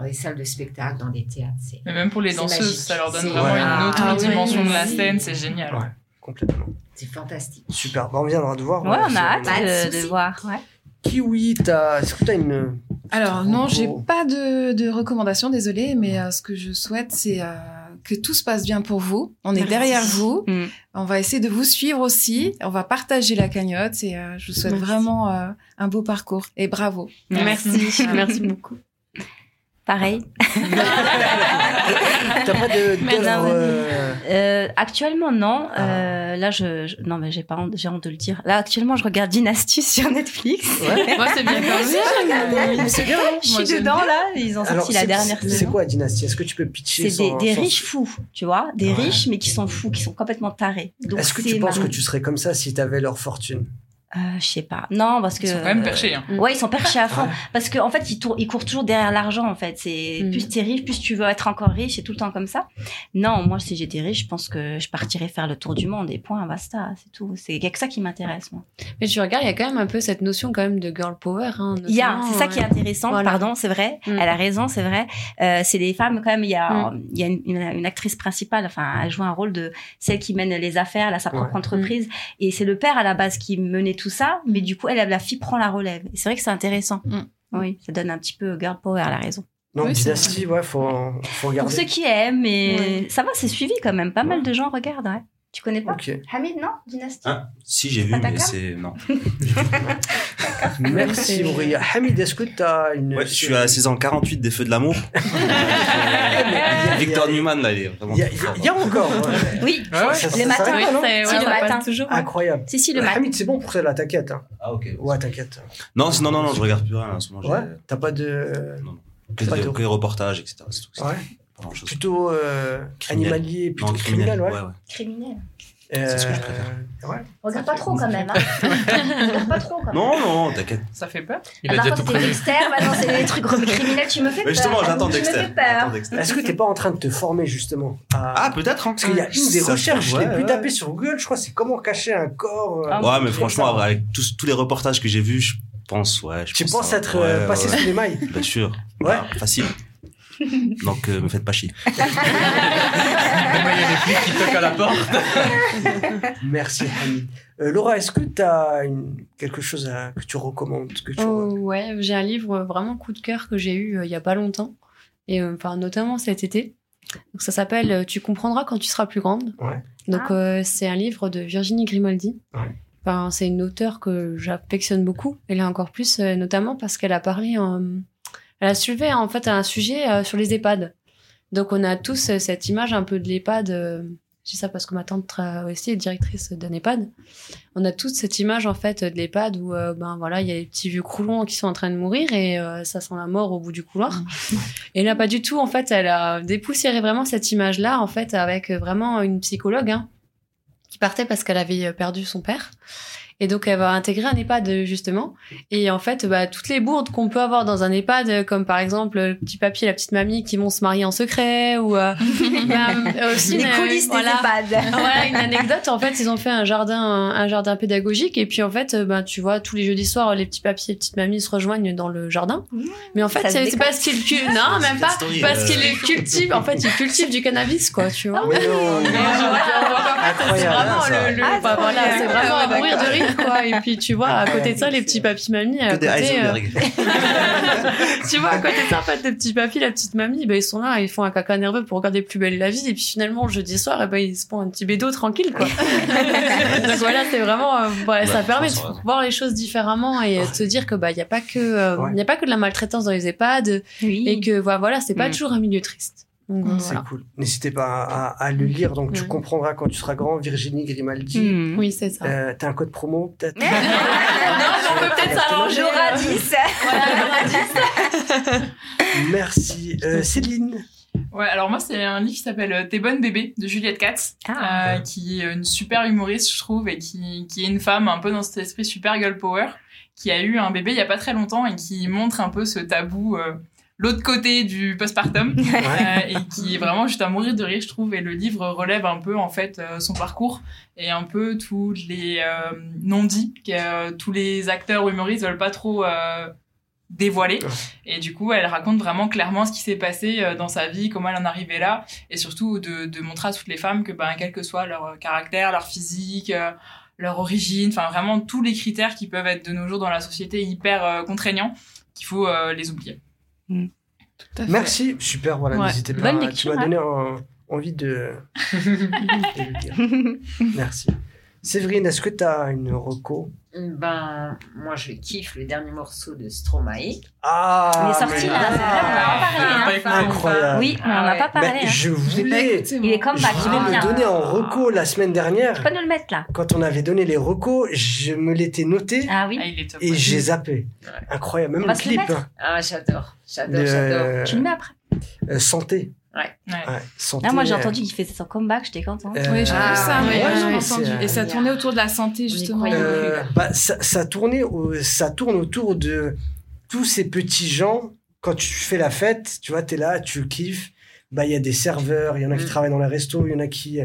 dans des salles de spectacle, dans des théâtres. C'est Mais même pour les danseuses, magique. ça leur donne vraiment Ouais. une autre Ah ouais, dimension de la c'est- scène, c'est génial. Ouais. Complètement. c'est fantastique. Super. Bah, on viendra de voir. Ouais, on c'est- a hâte de de, de voir. Ouais. Kiwi, t'as- est-ce que tu as une. Alors non, j'ai pas de, de recommandation, désolée, mais euh, ce que je souhaite, c'est euh, que tout se passe bien pour vous. On est Merci. derrière vous. Mm. On va essayer de vous suivre aussi. On va partager la cagnotte et euh, je vous souhaite Merci. vraiment euh, un beau parcours. Et bravo. Merci, merci beaucoup. Pareil. T'as pas de non, euh, Euh, actuellement, non. Ah. Euh, là, je, je- non, mais j'ai pas honte, j'ai honte de le dire. Là, actuellement, je regarde Dynasty sur Netflix. Ouais. Moi, c'est bien comme Mais c'est bien, non Je suis dedans bien. là. Ils ont sorti la c'est- dernière c'est saison. quoi Dynasty? Est-ce que tu peux pitcher C'est des, sans- des sans- riches fous, tu vois, des Ouais. riches mais qui sont fous, qui sont complètement tarés. Est-ce que c'est tu penses que tu serais comme ça si t'avais leur fortune? Euh, je sais pas. Non, parce que. Ils sont quand même euh, perchés. Hein. Ouais, ils sont perchés à fond. Ouais. Parce qu'en fait, ils, tour- ils courent toujours derrière l'argent, en fait. C'est Mm. plus t'es riche, plus tu veux être encore riche, c'est tout le temps comme ça. Non, moi, si j'étais riche, je pense que je partirais faire le tour du monde et point, basta, c'est tout. C'est que ça qui m'intéresse, moi. Mais tu regardes, il y a quand même un peu cette notion quand même de girl power. Hein, Il y a, c'est ça qui est ouais. intéressant. Voilà. Pardon, c'est vrai. Mm. Elle a raison, c'est vrai. Euh, c'est des femmes quand même. Il y a, Mm. il y a une, une- une actrice principale. Enfin, elle joue un rôle de celle qui mène les affaires, elle a sa propre Ouais. entreprise. Et c'est le père à la base qui menait tout ça, mais du coup, elle, la fille prend la relève. Et c'est vrai que c'est intéressant. Mm. Oui, ça donne un petit peu girl power. Elle a raison. Non, Oui, Dynasty, ouais, faut, faut Pour regarder. ceux qui aiment, mais Ouais. ça va, c'est suivi quand même. Pas mal de gens regardent. Ouais. Tu connais pas. Hamid, non? Dynastie? Ah, si, j'ai vu, mais c'est. Non. Merci, Aurélia. Hamid, est-ce que t'as une. Ouais, je suis à la saison 48 des Feux de l'amour. Victor Newman, là, il est vraiment. Il y, a- très fort. il y a encore. ouais. Oui, Ah ouais, Ça- le ça matin. Si, le matin. toujours. Incroyable. Si, si, le matin. Hamid, c'est bon pour celle-là, t'inquiète. hein. Ah, ok. Ouais, t'inquiète. Non, non, non, non, je regarde plus rien en ce moment. Ouais, t'as pas de. Non, non. Que, des- de- reportages, etc. C'est tout. c'est Ouais. Plutôt euh, animalier, plutôt Non, criminel, ouais. Criminel. C'est ce que je Euh, préfère. Ouais. Regarde pas trop quand même. Hein. Regarde pas trop quand même. Non, non, t'inquiète. Ça fait peur. Il a déjà tout prévu. Dexter, maintenant c'est les trucs criminels, tu me fais Mais peur. justement, j'attends Tu me Dexter. Est-ce que t'es pas en train de te former justement Ah, peut-être, hein. Parce qu'il y a une des recherches les plus tapées sur Google, je crois, c'est comment cacher un corps. euh, Ouais, mais franchement, avec tous, tous les reportages que j'ai vus, je pense, ouais. Je Tu pense penses être euh, passé sous les mailles Bien sûr. Ouais. Ah, facile. Donc, euh, me faites pas chier. Il y a des flics qui toquent à la porte. Merci Hamid. Euh, Laura, est-ce que tu as quelque chose à- que tu recommandes que tu... Oh, ouais, j'ai un livre vraiment coup de cœur que j'ai eu euh, il y a pas longtemps, et euh, enfin notamment cet été. Donc ça s'appelle Tu comprendras quand tu seras plus grande. Ouais. Donc Ah. euh, c'est un livre de Virginie Grimaldi. Ouais. Enfin, c'est une auteure que j'affectionne beaucoup. Et là encore plus, euh, notamment parce qu'elle a parlé, en... elle a soulevé en fait un sujet euh, sur les EHPAD. Donc on a tous euh, cette image un peu de l'EHPAD. euh, je dis ça parce que ma tante aussi est directrice d'un EHPAD. On a toute cette image en fait de l'EHPAD où euh, ben voilà il y a les petits vieux croulons qui sont en train de mourir et euh, ça sent la mort au bout du couloir. Et là pas du tout en fait elle a dépoussiéré vraiment cette image là en fait avec vraiment une psychologue hein, qui partait parce qu'elle avait perdu son père. Et donc elle va intégrer un EHPAD justement. Et en fait, bah, toutes les bourdes qu'on peut avoir dans un EHPAD, comme par exemple le petit papy et la petite mamie qui vont se marier en secret, ou euh, bah, aussi Les une- coulisses voilà. des EHPAD. Voilà, une anecdote. En fait, ils ont fait un jardin, un jardin pédagogique, et puis en fait, euh, ben tu vois, tous les jeudis soirs, les petits papis et les petites mamies se rejoignent dans le jardin. Mais en fait, c'est parce qu'ils cu- non, même pas, story, parce euh. qu'ils cultivent. En fait, ils cultivent du cannabis, quoi, tu vois. Non, voilà, en fait, c'est Incroyable, vraiment ça. le, le- Ah, bah, voilà, c'est vraiment Ah, à mourir de rire, quoi. Et puis, tu vois, à côté de ça, les petits papis mamies, à Que des côté, euh, tu vois, à côté de ça, en fait, les petits papis, la petite mamie, ben, ils sont là, ils font un caca nerveux pour regarder plus belle la vie, et puis finalement, le jeudi soir, eh ben, ils se font un petit bédo tranquille, quoi. Donc voilà, c'est vraiment, euh, ouais, ça Ouais, permet de ouais. voir les choses différemment et euh, de se dire que, bah, il y a pas que, euh, il Ouais. y a pas que de la maltraitance dans les EHPAD, Oui. et que, voilà, voilà, c'est pas Mm. toujours un milieu triste. Donc, c'est voilà. cool. N'hésitez pas à, à- à le lire, donc tu comprendras quand tu seras grand. Virginie Grimaldi. Hmm. Oui, c'est ça. Euh, T'as un code promo peut-être? Non, on peut peut-être s'arranger. Laura euh, 10. voilà, Laura 10. Merci. Euh, Céline Ouais, alors moi, c'est un livre qui s'appelle euh, T'es bonne bébé de Juliette Katz, Ah. euh, qui est une super humoriste, je trouve, et qui, qui est une femme un peu dans cet esprit super girl power, qui a eu un bébé il y a pas très longtemps et qui montre un peu ce tabou, euh, l'autre côté du postpartum, euh, et qui est vraiment juste à mourir de rire, je trouve. Et le livre relève un peu, en fait, euh, son parcours et un peu tous les euh, non-dits que euh, tous les acteurs ou humoristes veulent pas trop dévoiler. Et du coup, elle raconte vraiment clairement ce qui s'est passé dans sa vie, comment elle en est arrivée là, et surtout de, de montrer à toutes les femmes que, ben, quel que soit leur caractère, leur physique, leur origine, enfin vraiment tous les critères qui peuvent être de nos jours dans la société hyper contraignants, qu'il faut les oublier. Tout à fait. Merci. Super, voilà, Ouais. n'hésitez pas. Bonne tu m'as hein. donné envie de... de le dire. Merci. Séverine, est-ce que tu as une reco? Ben, moi, je kiffe le dernier morceau de Stromae. Ah, Il est sorti, là, c'est vrai, on en a pas parlé, hein. Incroyable. Oui, on en a pas parlé. Mais hein. je voulais, écouté, Il est comme je back, il voulais est le bien. donner en reco la semaine dernière. Tu peux nous le mettre là. Quand on avait donné les recos, je me l'étais noté Ah oui. Ah, il est top. et j'ai zappé. Ouais. Incroyable, même le clip. hein. Ah, j'adore, j'adore, Le- j'adore. Tu le mets après. Euh, santé. Ouais. Ouais, santé. Ah, moi j'ai entendu qu'il faisait son comeback, j'étais contente. euh, Oui, j'ai Ah, ça, ouais, j'ai ouais, entendu. euh, Et ça tournait autour de la santé, justement. euh, bah, ça, ça, tournait au- ça tourne autour de tous ces petits gens. Quand tu fais la fête, tu vois, t'es là, tu kiffes. Bah, il y a des serveurs, il y en a qui Mm. travaillent dans les restos, il y en a qui.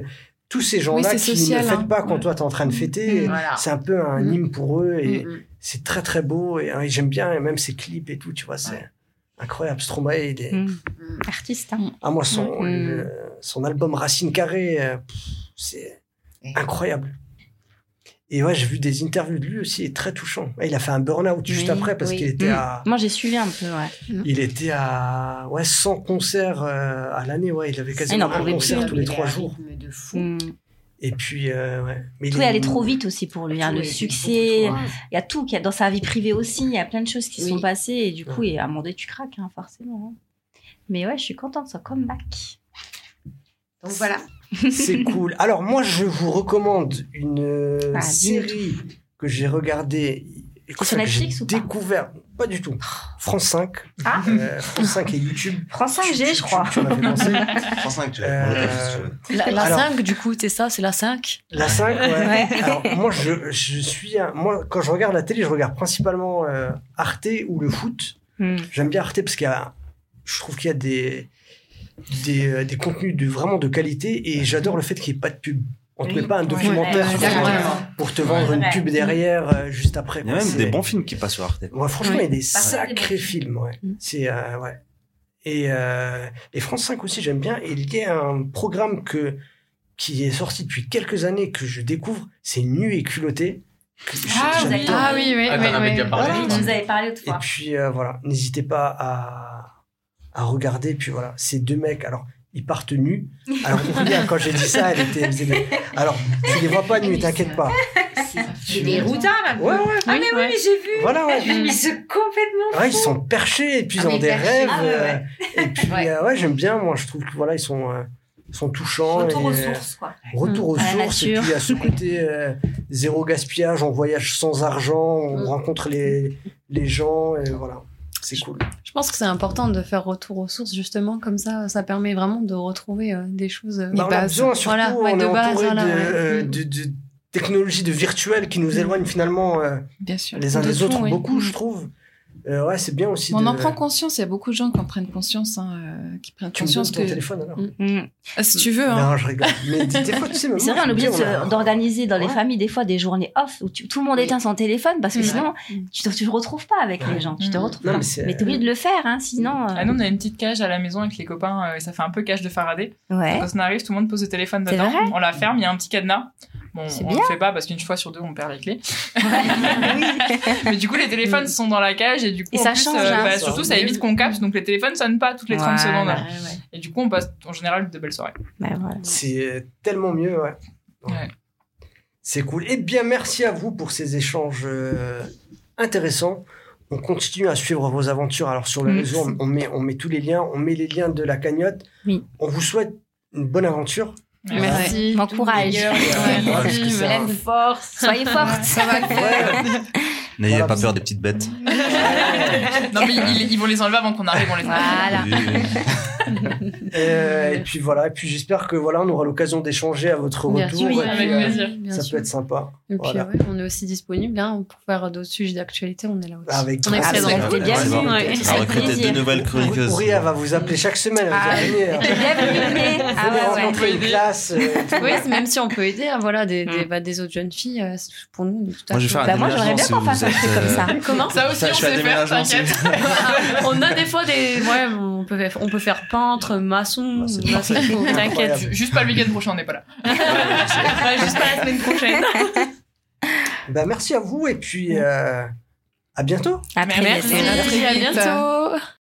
Tous ces gens-là Oui, qui ne fêtent hein. pas quand Ouais. toi t'es en train de fêter. Mm. Voilà. C'est un peu un Mm. hymne pour eux et Mm. c'est très très beau. Et, hein, et j'aime bien et même ses clips et tout, tu vois, c'est Ouais. incroyable. Stromae, il est. Mm. Mm. Artiste. Hein. Ah, moi, son, Mm. le- son album Racine Carrée, euh, c'est Ouais. incroyable. Et ouais, j'ai vu des interviews de lui aussi, très touchant. Ouais, Il a fait un burn-out juste Oui, après parce oui. qu'il était Mm. à, Moi j'ai suivi un peu, ouais. il était à, ouais, 100 concerts euh, à l'année, ouais. Il avait quasiment n'en un pouvait concert plus, tous les trois un jours. de fou. Mm. Et puis, euh, ouais. Mais Tout il est allé trop vite aussi pour lui. hein. Le succès, il y a tout. qu'il y a Dans sa vie privée aussi, il y a plein de choses qui Oui. sont passées. Et du coup, et à un moment donné, tu craques, hein, forcément. hein. Mais ouais, je suis contente de son comeback. Donc voilà. C'est cool. Alors moi, je vous recommande une euh, Ah, série que j'ai regardée. sur j'ai Netflix ou pas découvert. Pas du tout. France 5. Ah. Euh, France 5 et YouTube. France 5G, Tu- je tu- crois. Tu, m'as fait penser. France 5, tu Euh, tu. La, la Alors- 5, du coup, c'est ça, c'est la 5. La 5, ouais. Ouais. Alors, moi, je, je suis. un- Moi, quand je regarde la télé, je regarde principalement euh, Arte ou le foot. Mm. J'aime bien Arte parce qu'il y a. Je trouve qu'il y a des. Des, euh, des contenus de, vraiment de qualité et j'adore le fait qu'il n'y ait pas de pub. On ne te Oui. met pas un documentaire ouais, pour te vendre Ouais. une pub derrière euh, juste après. Il y a même des bons films qui passent sur Arte. Ouais, franchement, Oui. il y a des sacrés films, ouais. C'est, euh, ouais. Et, euh, et France 5 aussi, j'aime bien. Et il y a un programme que, qui est sorti depuis quelques années que je découvre, c'est Nu et culotté. Ah, vous avez-. Ah oui, oui, Ah, oui. oui. parlé. Nous avais parlé Et autrefois. puis euh, voilà, n'hésitez pas à, à regarder. Puis voilà, ces deux mecs, alors ils partent nus. Alors Aurélia, quand j'ai dit ça, elle était. elle faisait- Alors tu les vois pas nus, t'inquiète pas. C'est déroutant là. Ouais, ouais. Ah mais oui, ouais. mais j'ai vu. Voilà, ouais. Mais c'est complètement Ouais, ils sont perchés et puis ils Ah ont oui, des perchés. rêves. Ah ouais, euh, ouais. Et puis Ouais. euh, ouais, j'aime bien. Moi, je trouve que voilà, ils sont, euh, ils sont touchants. Retour et, aux euh, sources, quoi. Retour aux À sources. Et puis il y a ce côté euh, zéro gaspillage. On voyage sans argent. On Mm. rencontre les, les gens. Et voilà, c'est cool. Je pense que c'est important de faire retour aux sources, justement, comme ça, ça permet vraiment de retrouver euh, des choses. euh, Bah, on a besoin, surtout, Voilà, ouais, de base, voilà, de, ouais. euh, Mm. de, de technologies de qui nous éloignent finalement euh, Bien sûr. les uns De des autres oui. beaucoup, Mm. je trouve. Euh, ouais, c'est bien aussi. On de... en prend conscience, il y a beaucoup de gens qui en prennent conscience, hein, euh, qui prennent Tu me donnes conscience ton que. téléphone alors Mm. Mm. Ah, si tu veux, hein. Non, je rigole. Mais des des fois, tu sais, même C'est moi, vrai, on me a- d'organiser dans les familles des fois des journées off où tu- tout le monde éteint son téléphone parce que Mm. sinon tu te, tu te retrouves pas avec les gens. Tu te retrouves Non, pas. mais t'es obligé de le faire, hein, sinon. euh, Ah, nous, on a une petite cage à la maison avec les copains, euh, et ça fait un peu cage de Faraday. ouais. Quand on arrive, tout le monde pose le téléphone dedans. On la ferme, il y a un petit cadenas. Bon, on bien. le fait pas parce qu'une fois sur deux, on perd les clés. Mais du coup, les téléphones sont dans la cage et du coup, Et en ça plus, change, euh, hein. bah, Ça surtout, ça évite qu'on capte, donc les téléphones sonnent pas toutes les 30 Voilà. secondes. Ouais, ouais. Et du coup, on passe en général de belles soirées. Bah, voilà. C'est tellement mieux, ouais. C'est cool. Eh bien, merci à vous pour ces échanges euh, intéressants. On continue à suivre vos aventures. Alors, sur le Mm. réseau, on- on met, on met tous les liens. On met les liens de la cagnotte. Oui. On vous souhaite une bonne aventure. Merci. Bon tout le courage. meilleur. Ouais, Ouais. Soyez fortes. Ça va le faire. N'ayez Voilà. pas peur des petites bêtes. Non, mais ils, ils vont les enlever avant qu'on arrive, on les enlève. Voilà. Oui. Euh, et puis voilà. Et puis j'espère que voilà, on aura l'occasion d'échanger à votre Bien retour. sûr, oui, Et puis, avec euh, plaisir. Bien ça sûr. peut être sympa. Et puis, Voilà. ouais, on est aussi disponible hein, pour faire d'autres sujets d'actualité. On est là aussi. Avec on est grand présents. plaisir. C'était bien Ouais. On va Avec recruter deux nouvelles chroniqueuses. Ouria va vous appeler chaque semaine. Ah, Bienvenue. Ah ouais, ouais. rencontrer une classe. euh. Oui, c'est- même si on peut aider, hein, voilà, des, des, Mm. bah, des autres jeunes filles, c'est pour nous, tout à Moi, je vais faire Bah, moi, j'aimerais bien qu'on fasse êtes, comme euh, ça. Comment Ça aussi, Ça, on à sait faire, t'inquiète. On a des fois des. Ouais, on peut, faire- on peut faire peintre, maçon. Bah. T'inquiète. Juste pas le week-end prochain, on n'est pas là. Ouais, juste pas la semaine prochaine. Bah, merci à vous et puis euh, à bientôt. Après, Merci. à bientôt.